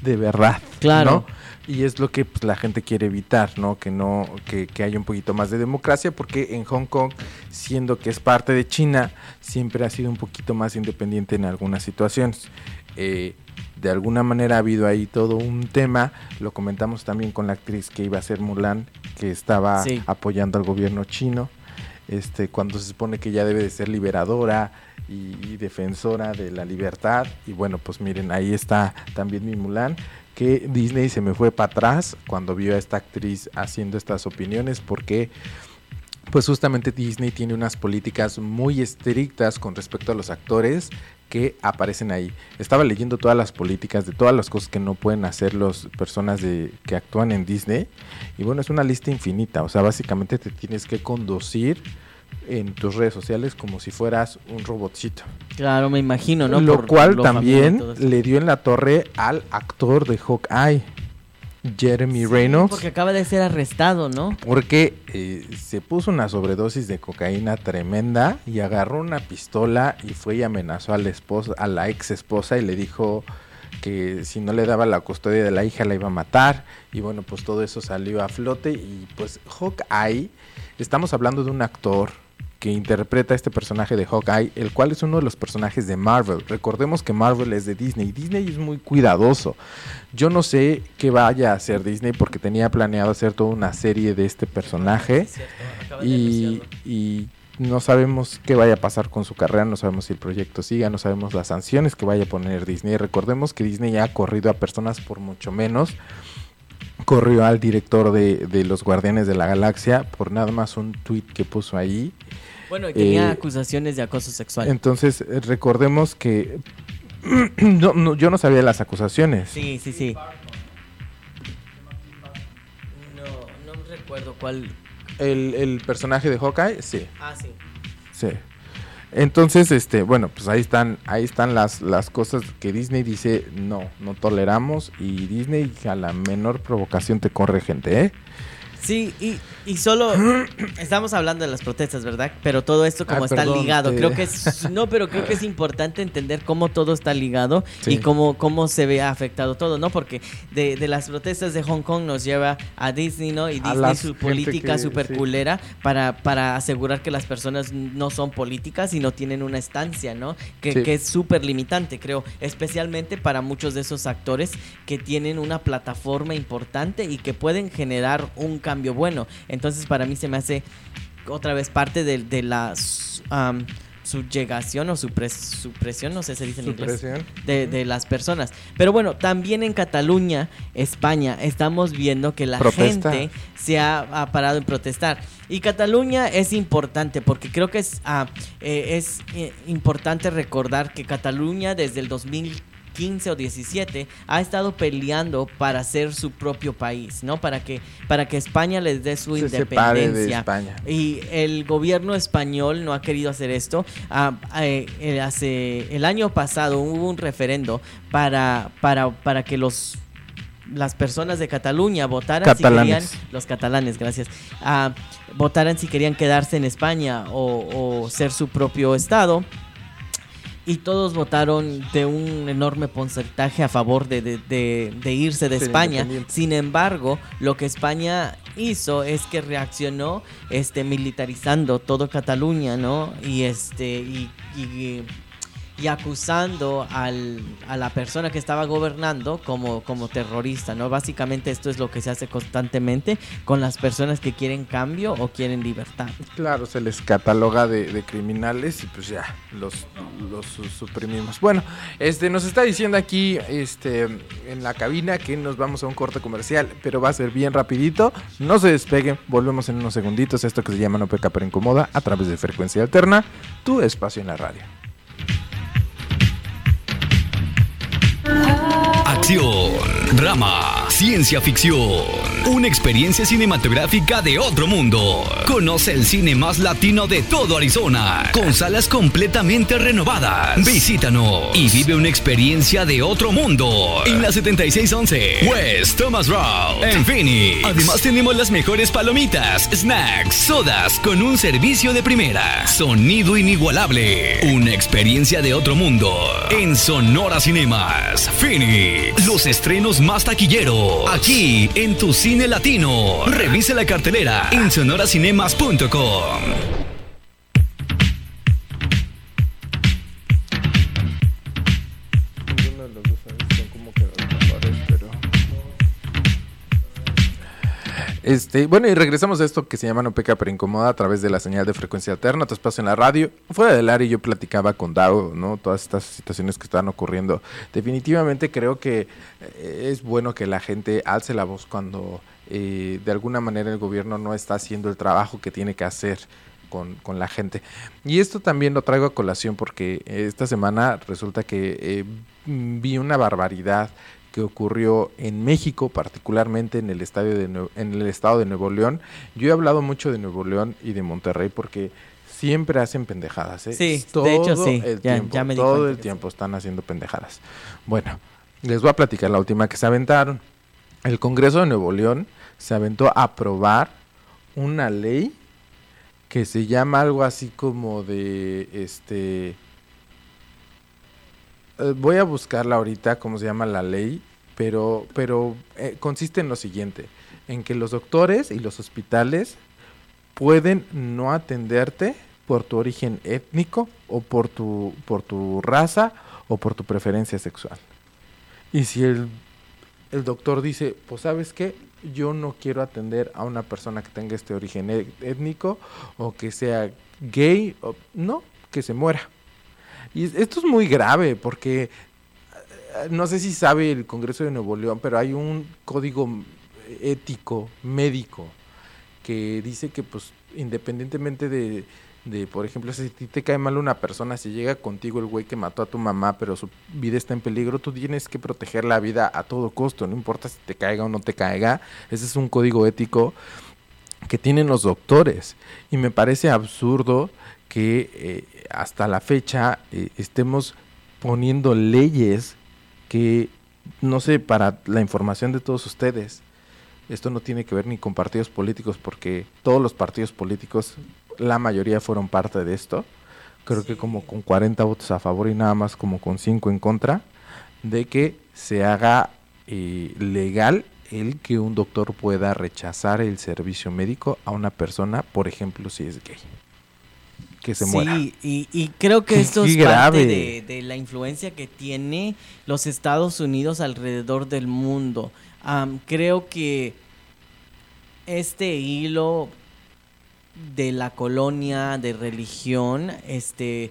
de verdad, Claro. ¿no? Y es lo que pues, la gente quiere evitar, ¿no? Que no, que, que haya un poquito más de democracia, porque en Hong Kong, siendo que es parte de China, siempre ha sido un poquito más independiente en algunas situaciones. Eh, de alguna manera ha habido ahí todo un tema, lo comentamos también con la actriz que iba a ser Mulan, que estaba Sí. apoyando al gobierno chino, este, cuando se supone que ya debe de ser liberadora y, y defensora de la libertad. Y bueno, pues miren, ahí está también mi Mulan, que Disney se me fue para atrás cuando vio a esta actriz haciendo estas opiniones, porque pues justamente Disney tiene unas políticas muy estrictas con respecto a los actores que aparecen ahí. Estaba leyendo todas las políticas de todas las cosas que no pueden hacer las personas de, que actúan en Disney. Y bueno, es una lista infinita. O sea, básicamente te tienes que conducir en tus redes sociales como si fueras un robotcito. claro, me imagino, ¿no? Lo Por cual lo también le dio en la torre al actor de Hawkeye, Jeremy Sí, Reynolds. Porque acaba de ser arrestado, ¿no? Porque eh, se puso una sobredosis de cocaína tremenda y agarró una pistola y fue y amenazó a la esposa, a la ex esposa y le dijo que si no le daba la custodia de la hija la iba a matar y bueno pues todo eso salió a flote y pues Hawkeye estamos hablando de un actor que interpreta este personaje de Hawkeye, el cual es uno de los personajes de Marvel. Recordemos que Marvel es de Disney. Disney es muy cuidadoso. Yo no sé qué vaya a hacer Disney porque tenía planeado hacer toda una serie de este personaje Es y no sabemos qué vaya a pasar con su carrera, no sabemos si el proyecto siga, no sabemos las sanciones que vaya a poner Disney. Recordemos que Disney ya ha corrido a personas por mucho menos. Corrió al director de, de Los Guardianes de la Galaxia por nada más un tweet que puso ahí. Bueno, y tenía eh, acusaciones de acoso sexual. Entonces, eh, recordemos que no, no, yo no sabía las acusaciones. Sí, sí, sí. No, no recuerdo cuál. El, el personaje de Hawkeye, sí. Ah, sí. Sí. Entonces, este, bueno, pues ahí están, ahí están las, las cosas que Disney dice, no, no toleramos, y Disney a la menor provocación te corre gente, ¿eh? Sí, y, y solo estamos hablando de las protestas, ¿verdad? Pero todo esto como Ah, está perdón, ligado, te- creo que es no, pero creo que es importante entender cómo todo está ligado Sí. y cómo cómo se ve afectado todo, ¿no? Porque de, de las protestas de Hong Kong nos lleva a Disney, ¿no? Y Disney su política súper sí. culera para para asegurar que las personas no son políticas y no tienen una estancia, ¿no? Que, Sí. que es súper limitante, creo, especialmente para muchos de esos actores que tienen una plataforma importante y que pueden generar un cambio bueno. Entonces, para mí se me hace otra vez parte de, de la subyegación o supres- supresión, no sé si se dice en inglés de, de las personas. Pero bueno, también en Cataluña, España, estamos viendo que la Protesta. gente se ha, ha parado en protestar. Y Cataluña es importante porque creo que es, ah, eh, es eh, importante recordar que Cataluña desde el 2015 o 17 ha estado peleando para ser su propio país, ¿no? Para que, para que España les dé su Se separe de independencia. Y el gobierno español no ha querido hacer esto. Ah, eh, hace el año pasado hubo un referendo para, para, para que los las personas de Cataluña votaran Catalanes. si querían los catalanes, gracias, ah, votaran si querían quedarse en España o, o ser su propio estado. Y todos votaron de un enorme porcentaje a favor de, de- de- de irse de España. Sin embargo, lo que España hizo es que reaccionó este militarizando todo Cataluña, ¿no? Y este y, y y acusando a la persona que estaba gobernando como, terrorista, ¿no? Básicamente esto es lo que se hace constantemente con las personas que quieren cambio o quieren libertad. Claro, se les cataloga de, criminales y pues ya los, los suprimimos. Bueno, este nos está diciendo aquí este en la cabina que nos vamos a un corte comercial, pero va a ser bien rapidito. No se despeguen, volvemos en unos segunditos. Esto que se llama No Peca Pero Incomoda a través de frecuencia alterna, tu espacio en la radio. Acción, drama, ciencia ficción. Una experiencia cinematográfica de otro mundo. Conoce el cine más latino de todo Arizona, con salas completamente renovadas. Visítanos y vive una experiencia de otro mundo en la 7611 West Thomas Road, en Phoenix. Además tenemos las mejores palomitas, snacks, sodas con un servicio de primera. Sonido inigualable. Una experiencia de otro mundo en Sonora Cinemas, Phoenix los estrenos más taquilleros, aquí en tu cine latino. Revise la cartelera en sonoracinemas.com. Este, bueno, y regresamos a esto que se llama No Peca pero Incomoda a través de la señal de frecuencia alterna, tu espacio en la radio. Fuera del área yo platicaba con Dao, ¿no? Todas estas situaciones que están ocurriendo. Definitivamente creo que eh, es bueno que la gente alce la voz cuando eh, de alguna manera el gobierno no está haciendo el trabajo que tiene que hacer. Con, con, la gente. Y esto también lo traigo a colación porque esta semana resulta que eh, vi una barbaridad que ocurrió en México, particularmente en el, estadio de en el estado de Nuevo León. Yo he hablado mucho de Nuevo León y de Monterrey porque siempre hacen pendejadas. ¿eh? Sí, todo de hecho sí. El tiempo, todo el tiempo están haciendo pendejadas. Bueno, les voy a platicar la última que se aventaron. El Congreso de Nuevo León se aventó a aprobar una ley que se llama algo así como de este eh, voy a buscarla ahorita, cómo se llama la ley, pero, pero eh, consiste en lo siguiente, en que los doctores y los hospitales pueden no atenderte por tu origen étnico o por tu, por tu raza o por tu preferencia sexual. Y si el, el doctor dice, pues sabes qué, yo no quiero atender a una persona que tenga este origen e-, étnico o que sea gay, o, no, que se muera. Y esto es muy grave porque eh, no sé si sabe el Congreso de Nuevo León, pero hay un código ético médico que dice que pues independientemente de, de, por ejemplo, si te cae mal una persona, si llega contigo el güey que mató a tu mamá, pero su vida está en peligro, tú tienes que proteger la vida a todo costo, no importa si te caiga o no te caiga, ese es un código ético que tienen los doctores. Y me parece absurdo que eh, hasta la fecha eh, estemos poniendo leyes que, no sé, para la información de todos ustedes, esto no tiene que ver ni con partidos políticos, porque todos los partidos políticos, la mayoría fueron parte de esto, creo que como con 40 votos a favor y nada más como con 5 en contra, de que se haga eh, legal el que un doctor pueda rechazar el servicio médico a una persona, por ejemplo, si es gay que se sí, Y, creo que esto es parte de, la influencia que tiene los Estados Unidos alrededor del mundo. creo que este hilo de la colonia de religión, este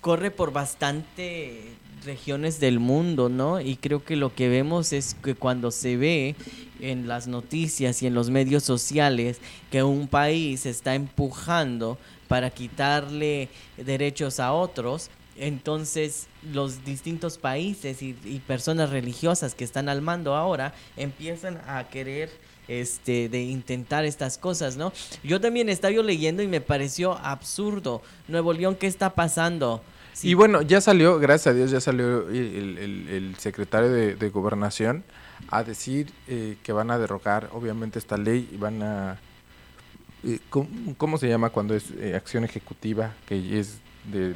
corre por bastante regiones del mundo, ¿no? Y creo que lo que vemos es que cuando se ve en las noticias y en los medios sociales que un país está empujando para quitarle derechos a otros, entonces los distintos países y, personas religiosas que están al mando ahora empiezan a querer este de intentar estas cosas, ¿no? Yo también estaba yo leyendo y me pareció absurdo. Nuevo León, ¿qué está pasando? Y bueno, ya salió, gracias a Dios, ya salió el, secretario de, Gobernación a decir eh, que van a derrocar, obviamente, esta ley y van a... Eh, ¿cómo, se llama cuando es eh, acción ejecutiva? Que es del...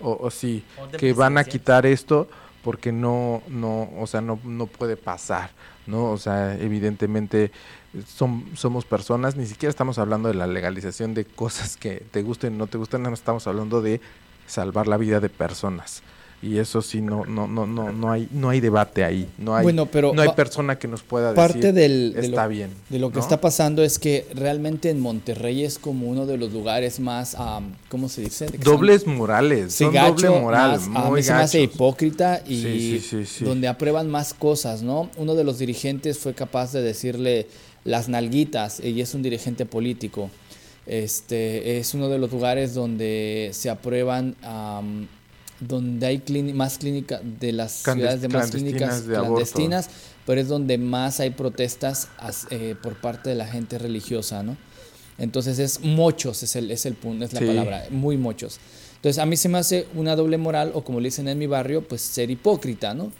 O, sí, que van a quitar esto porque no, no, o sea, no, no puede pasar, ¿no? O sea, evidentemente son, somos personas, ni siquiera estamos hablando de la legalización de cosas que te gusten o no te gusten, no estamos hablando de salvar la vida de personas y eso sí no no no no no hay no hay debate ahí no hay Bueno, pero no hay persona que nos pueda Parte decir del, de está lo, bien de lo que ¿no? está pasando es que realmente en Monterrey es como uno de los lugares más, am, ¿cómo se dice? De son- dobles morales Sí, son gacho, doble moral más- a muy mí se me hace hipócrita y Sí, sí, donde aprueban más cosas, ¿no? Uno de los dirigentes fue capaz de decirle las nalguitas y es un dirigente político. Este es uno de los lugares donde se aprueban, am, donde hay más clínicas de las ciudades de más clínicas clandestinas aborto. pero es donde más hay protestas as- eh, por parte de la gente religiosa, ¿no? Entonces es muchos, es el, es el punto, es la Sí. palabra, muy muchos. Entonces a mí se me hace una doble moral, o como le dicen en mi barrio, pues ser hipócrita, ¿no?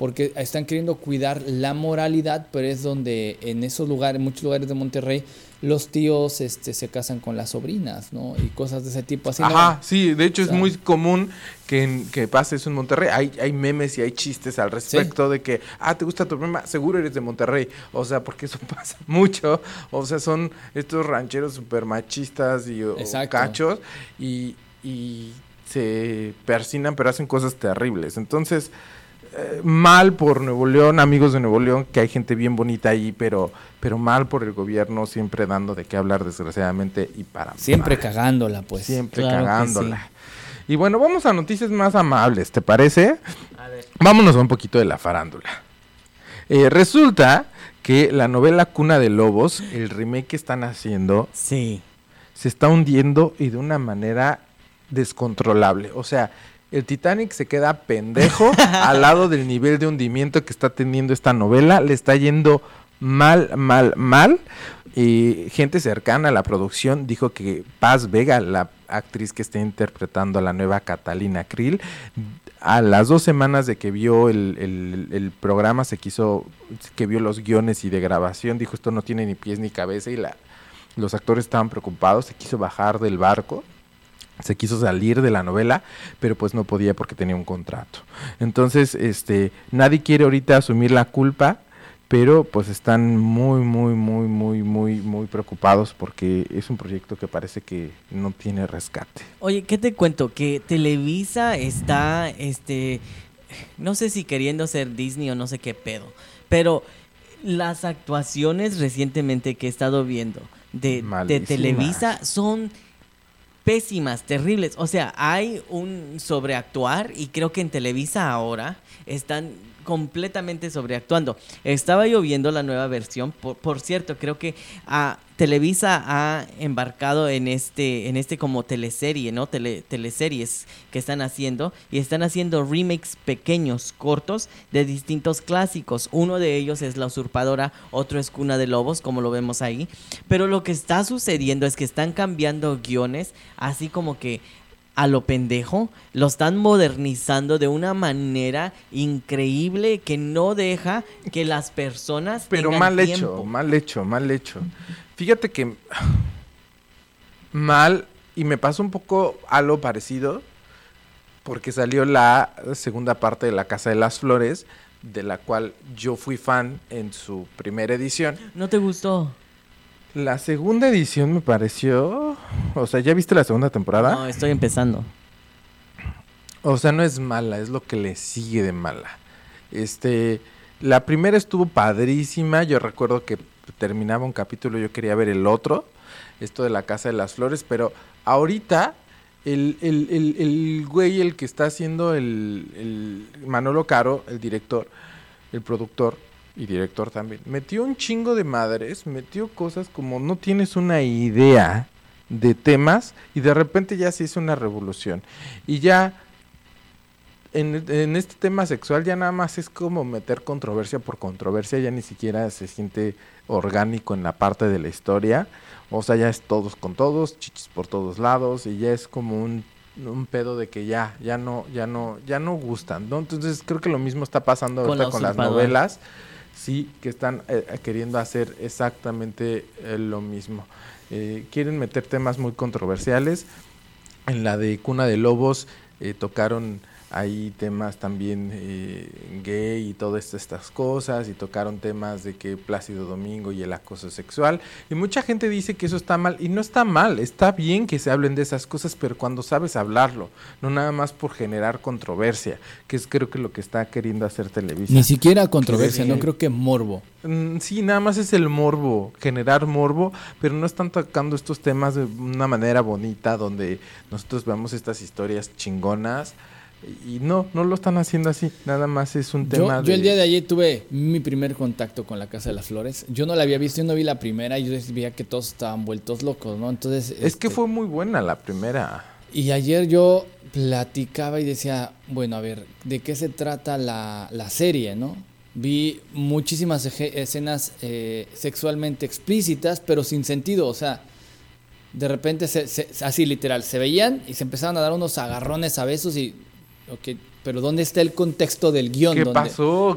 Porque están queriendo cuidar la moralidad, pero es donde en esos lugares, en muchos lugares de Monterrey, los tíos este, se casan con las sobrinas, ¿no? Y cosas de ese tipo. Así, ¿no? Ajá, sí, de hecho es muy común que, en- que pase eso en Monterrey. Hay, hay memes y hay chistes al respecto de que, ah, ¿te gusta tu prima? Seguro eres de Monterrey. O sea, porque eso pasa mucho. O sea, son estos rancheros súper machistas y o- cachos y, y se persinan, pero hacen cosas terribles. Entonces, eh, mal por Nuevo León, amigos de Nuevo León, que hay gente bien bonita ahí, pero, pero mal por el gobierno, siempre dando de qué hablar, desgraciadamente, y para Siempre mal. cagándola, pues. Siempre Claro cagándola. Y bueno, vamos a noticias más amables, ¿te parece? A ver. Vámonos a un poquito de la farándula. Eh, resulta que la novela Cuna de Lobos, el remake que están haciendo, Sí. se está hundiendo y de una manera descontrolable. O sea, el Titanic se queda pendejo al lado del nivel de hundimiento que está teniendo esta novela. Le está yendo mal, mal, mal. Y gente cercana a la producción dijo que Paz Vega, la actriz que está interpretando a la nueva Catalina Krill, a las dos semanas de que vio el, el- el programa, se quiso, que vio los guiones y de grabación, dijo esto no tiene ni pies ni cabeza y la, los actores estaban preocupados, se quiso bajar del barco, se quiso salir de la novela, pero pues no podía porque tenía un contrato. Entonces, este, nadie quiere ahorita asumir la culpa, pero pues están muy, muy, muy, muy, muy, muy preocupados porque es un proyecto que parece que no tiene rescate. Oye, ¿qué te cuento? Que Televisa está, este, no sé si queriendo ser Disney o no sé qué pedo, pero las actuaciones recientemente que he estado viendo de, de. Televisa son pésimas, terribles. O sea, hay un sobreactuar y creo que en Televisa ahora están completamente sobreactuando. Estaba yo viendo la nueva versión, por, por cierto, creo que ah, Televisa ha embarcado en este, en este como teleserie, ¿no? Tele- teleseries que están haciendo y están haciendo remakes pequeños, cortos de distintos clásicos. Uno de ellos es La Usurpadora, otro es Cuna de Lobos, como lo vemos ahí. Pero lo que está sucediendo es que están cambiando guiones, así como que a lo pendejo, lo están modernizando de una manera increíble que no deja que las personas Pero mal hecho, mal hecho, mal hecho. Fíjate que mal, y me pasó un poco algo parecido, porque salió la segunda parte de La Casa de las Flores, de la cual yo fui fan en su primera edición. ¿No te gustó? La segunda edición me pareció, o sea, ¿ya viste la segunda temporada? No, estoy empezando. O sea, no es mala, es lo que le sigue de mala. Este, la primera estuvo padrísima. Yo recuerdo que terminaba un capítulo, yo quería ver el otro, esto de la Casa de las Flores, pero ahorita el, el, el, el güey, el que está haciendo el, el Manolo Caro, el director, el productor y director también, metió un chingo de madres, metió cosas como no tienes una idea de temas y de repente ya se hizo una revolución. Y ya en, en este tema sexual ya nada más es como meter controversia por controversia, ya ni siquiera se siente orgánico en la parte de la historia. O sea, ya es todos con todos, chichis por todos lados, y ya es como un, un pedo de que ya, ya no, ya no, ya no gustan, ¿no? Entonces creo que lo mismo está pasando Con ahorita la con las novelas, sí, que están eh, queriendo hacer exactamente eh, lo mismo. Eh, quieren meter temas muy controversiales. En la de Cuna de Lobos eh, tocaron hay temas también eh, gay y todas estas cosas y tocaron temas de que Plácido Domingo y el acoso sexual y mucha gente dice que eso está mal y no está mal, está bien que se hablen de esas cosas, pero cuando sabes hablarlo, no nada más por generar controversia, que es creo que lo que está queriendo hacer Televisa. Ni siquiera controversia, no creo que morbo. Mm, sí, nada más es el morbo, generar morbo, pero no están tocando estos temas de una manera bonita donde nosotros vemos estas historias chingonas y no, no lo están haciendo así. Nada más es un tema. Yo, yo el día de ayer tuve mi primer contacto con la Casa de las Flores. Yo no la había visto, yo no vi la primera y yo veía que todos estaban vueltos locos, ¿no? Entonces. Es que este fue muy buena la primera. Y ayer yo platicaba y decía, bueno, a ver, ¿de qué se trata la, la serie, no? Vi muchísimas escenas eh, sexualmente explícitas, pero sin sentido, o sea, de repente, se, así literal, se veían y se empezaban a dar unos agarrones a besos y Ok, pero ¿dónde está el contexto del guion? ¿Qué pasó?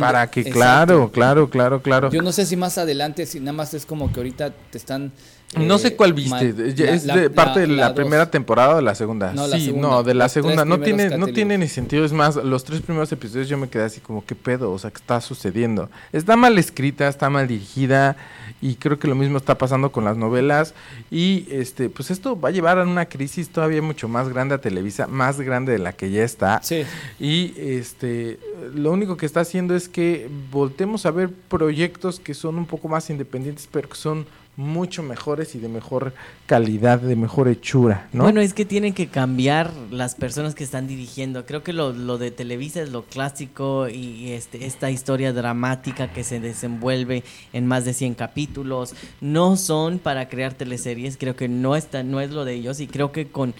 para que, claro, claro, claro, claro. Yo no sé si más adelante, si nada más es como que ahorita te están... no sé eh, cuál viste, es de parte de la, primera temporada o de la segunda. No, sí, no, de la segunda. No tiene, no tiene ni sentido, es más, los tres primeros episodios yo me quedé así como, ¿qué pedo? O sea, ¿qué está sucediendo? Está mal escrita, está mal dirigida y creo que lo mismo está pasando con las novelas y este pues esto va a llevar a una crisis todavía mucho más grande a Televisa, más grande de la que ya está. Sí. Y este lo único que está haciendo es que voltemos a ver proyectos que son un poco más independientes, pero que son mucho mejores y de mejor calidad, de mejor hechura, ¿no? Bueno, es que tienen que cambiar las personas que están dirigiendo. Creo que lo, lo de Televisa es lo clásico y este, esta historia dramática que se desenvuelve en más de 100 capítulos. No son para crear teleseries, creo que no, está, no es lo de ellos y creo que con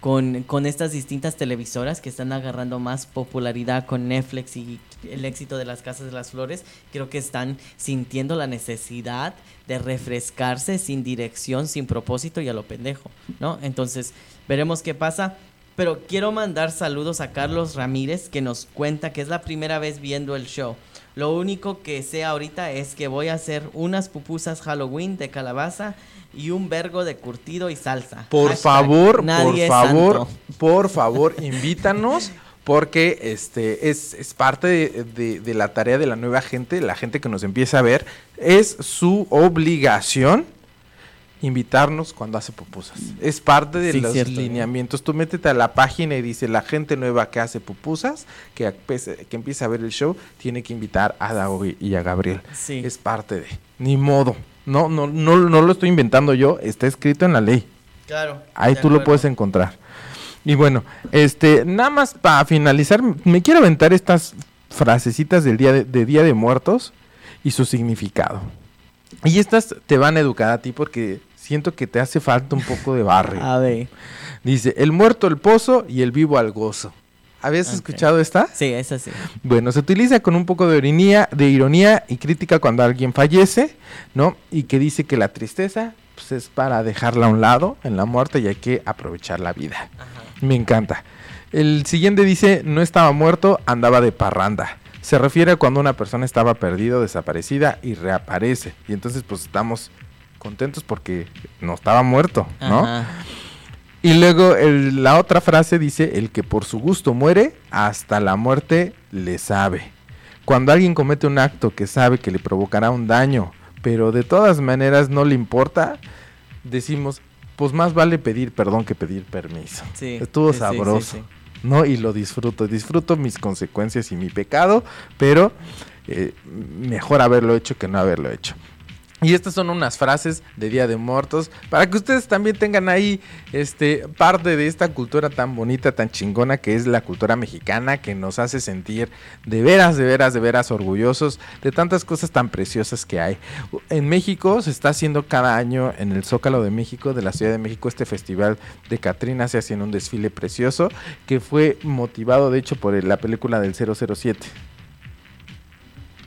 con, con, estas distintas televisoras que están agarrando más popularidad con Netflix y el éxito de las Casas de las Flores, creo que están sintiendo la necesidad de refrescarse sin dirección, sin propósito y a lo pendejo, ¿no? Entonces, veremos qué pasa. Pero quiero mandar saludos a Carlos Ramírez que nos cuenta que es la primera vez viendo el show. Lo único que sé ahorita es que voy a hacer unas pupusas Halloween de calabaza y un vergo de curtido y salsa. Por favor, por favor, por favor, invítanos. Porque este es, es parte de, de, la tarea de la nueva gente, la gente que nos empieza a ver, es su obligación invitarnos cuando hace pupusas. Es parte de los lineamientos. Tú métete a la página y dice la gente nueva que hace pupusas, que, que empieza a ver el show, tiene que invitar a Dago y a Gabriel. Es parte de. Ni modo. No, no, no, no lo estoy inventando yo, está escrito en la ley. Claro. Ahí tú lo puedes encontrar. Y bueno, este, nada más para finalizar, me quiero aventar estas frasecitas del día de, Día de Muertos y su significado. Y estas te van a educar a ti porque siento que te hace falta un poco de barrio. A ver. Dice, el muerto al pozo y el vivo al gozo. ¿Habías escuchado esta? Sí, esa sí. Bueno, se utiliza con un poco de ironía, de ironía y crítica cuando alguien fallece, ¿no? Y que dice que la tristeza pues, es para dejarla a un lado en la muerte y hay que aprovechar la vida. Me encanta. El siguiente dice, no estaba muerto, andaba de parranda. Se refiere a cuando una persona estaba perdida, desaparecida y reaparece. Y entonces pues estamos contentos porque no estaba muerto, ¿no? Y luego la otra frase dice, el que por su gusto muere, hasta la muerte le sabe. Cuando alguien comete un acto que sabe que le provocará un daño, pero de todas maneras no le importa, decimos, pues más vale pedir perdón que pedir permiso. Estuvo sabroso, ¿no? Y lo disfruto, disfruto mis consecuencias y mi pecado, pero eh, mejor haberlo hecho que no haberlo hecho. Y estas son unas frases de Día de Muertos para que ustedes también tengan ahí este parte de esta cultura tan bonita, tan chingona que es la cultura mexicana que nos hace sentir de veras, de veras, de veras orgullosos de tantas cosas tan preciosas que hay. En México se está haciendo cada año en el Zócalo de México, de la Ciudad de México, este festival de Catrina se hace en un desfile precioso que fue motivado de hecho por la película del 007.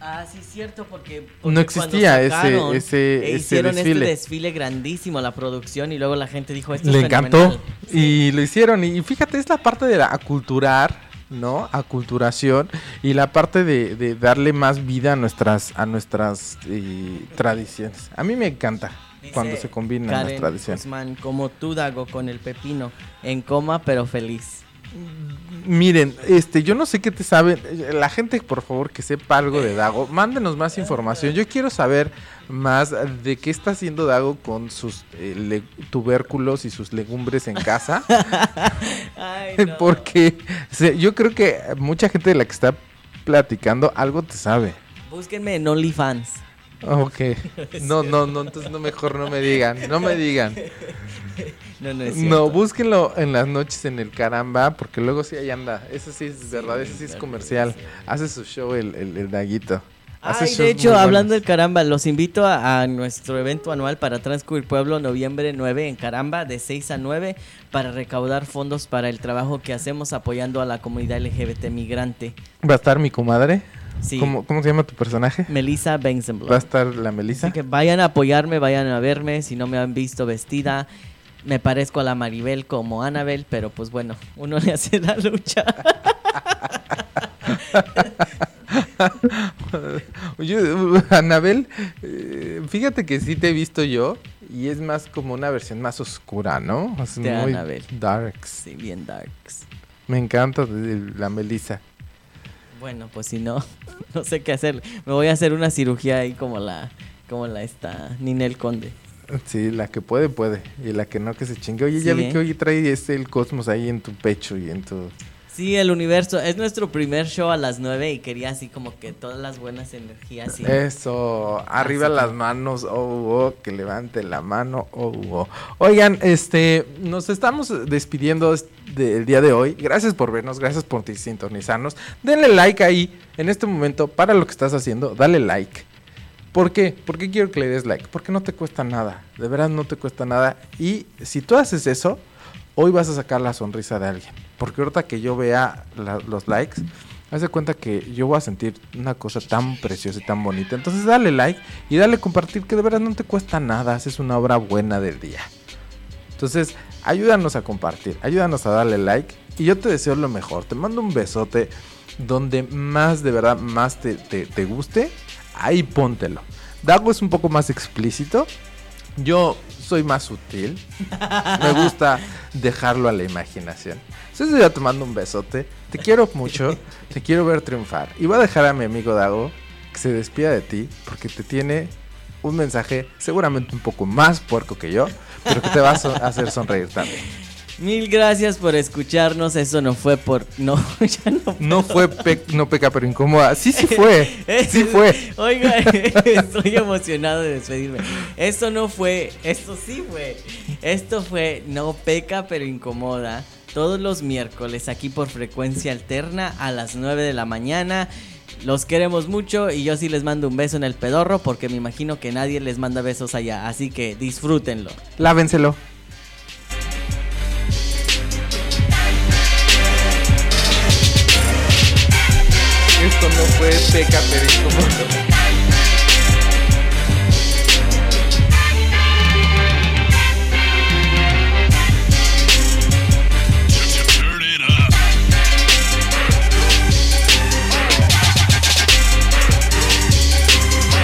Ah, sí, cierto, porque, no existía ese, ese, e hicieron este desfile grandísimo, la producción, y luego la gente dijo esto. Le encantó y lo hicieron. Y fíjate, es la parte de la aculturar, ¿no? Aculturación y la parte de, darle más vida a nuestras, a nuestras eh, tradiciones. A mí me encanta cuando se combinan las tradiciones. como tú, Dago, con el pepino, en coma pero feliz. Miren, este, yo no sé qué te saben. La gente, por favor, que sepa algo de Dago, mándenos más información. Yo quiero saber más de qué está haciendo Dago con sus eh, le- tubérculos y sus legumbres en casa. Ay, no. Porque se- yo creo que mucha gente de la que está platicando algo te sabe. Búsquenme en OnlyFans. Ok. No, no, no, entonces no mejor no me digan, no me digan. No, no es No, búsquenlo en las noches en el caramba, porque luego sí ahí anda. Eso sí es verdad, eso sí es comercial. Hace su show el, el, el Daguito. Hace Ay, de hecho, hablando del caramba, los invito a, a nuestro evento anual para Transcurrir Pueblo, noviembre 9 en Caramba, de 6 a 9, para recaudar fondos para el trabajo que hacemos apoyando a la comunidad LGBT migrante. Va a estar mi comadre. Sí. ¿Cómo, cómo se llama tu personaje? Melissa Benzenblom. Va a estar la Melissa. Así que vayan a apoyarme, vayan a verme. Si no me han visto vestida, me parezco a la Maribel como Annabel, pero pues bueno, uno le hace la lucha. Anabel, eh, fíjate que sí te he visto yo y es más como una versión más oscura, ¿no? Es De muy Annabelle. darks. Sí, bien darks. Me encanta la Melissa. Bueno, pues si no, no sé qué hacer. Me voy a hacer una cirugía ahí como la, como la esta Ninel Conde. Sí, la que puede, puede. Y la que no, que se chingue. Oye, ya vi ¿eh? que hoy trae este el cosmos ahí en tu pecho y en tu... Sí, el universo. Es nuestro primer show a las 9 y quería así como que todas las buenas energías. y- Eso, arriba Así las manos, oh, oh, que levante la mano, oh, oh. Oigan, este, nos estamos despidiendo es- del día de hoy. Gracias por vernos, gracias por ti- sintonizarnos. Denle like ahí, en este momento, para lo que estás haciendo, dale like. ¿Por qué? ¿Por qué quiero que le des like? Porque no te cuesta nada, de verdad no te cuesta nada. Y si tú haces eso, hoy vas a sacar la sonrisa de alguien. Porque ahorita que yo vea los likes, haz de cuenta que yo voy a sentir una cosa tan preciosa y tan bonita. Entonces dale like y dale compartir que de verdad no te cuesta nada, haces una obra buena del día. Entonces, ayúdanos a compartir, ayúdanos a darle like y yo te deseo lo mejor. Te mando un besote donde más de verdad, más te- te guste, ahí póntelo. Dago es un poco más explícito, yo soy más sutil, me gusta dejarlo a la imaginación. Entonces yo te mando un besote, te quiero mucho, te quiero ver triunfar y voy a dejar a mi amigo Dago que se despida de ti porque te tiene un mensaje seguramente un poco más puerco que yo, pero que te va a hacer sonreír también. Mil gracias por escucharnos. Eso no fue por. No, ya no. No fue pe- no peca pero incómoda, sí sí fue, sí fue. Oiga, estoy emocionado de despedirme. Esto no fue, esto sí fue. Esto fue No Peca pero Incomoda. Todos los miércoles aquí por frecuencia alterna a las 9 de la mañana. Los queremos mucho y yo sí les mando un beso en el pedorro porque me imagino que nadie les manda besos allá. Así que disfrútenlo. Lávenselo. Esto no fue peca pero.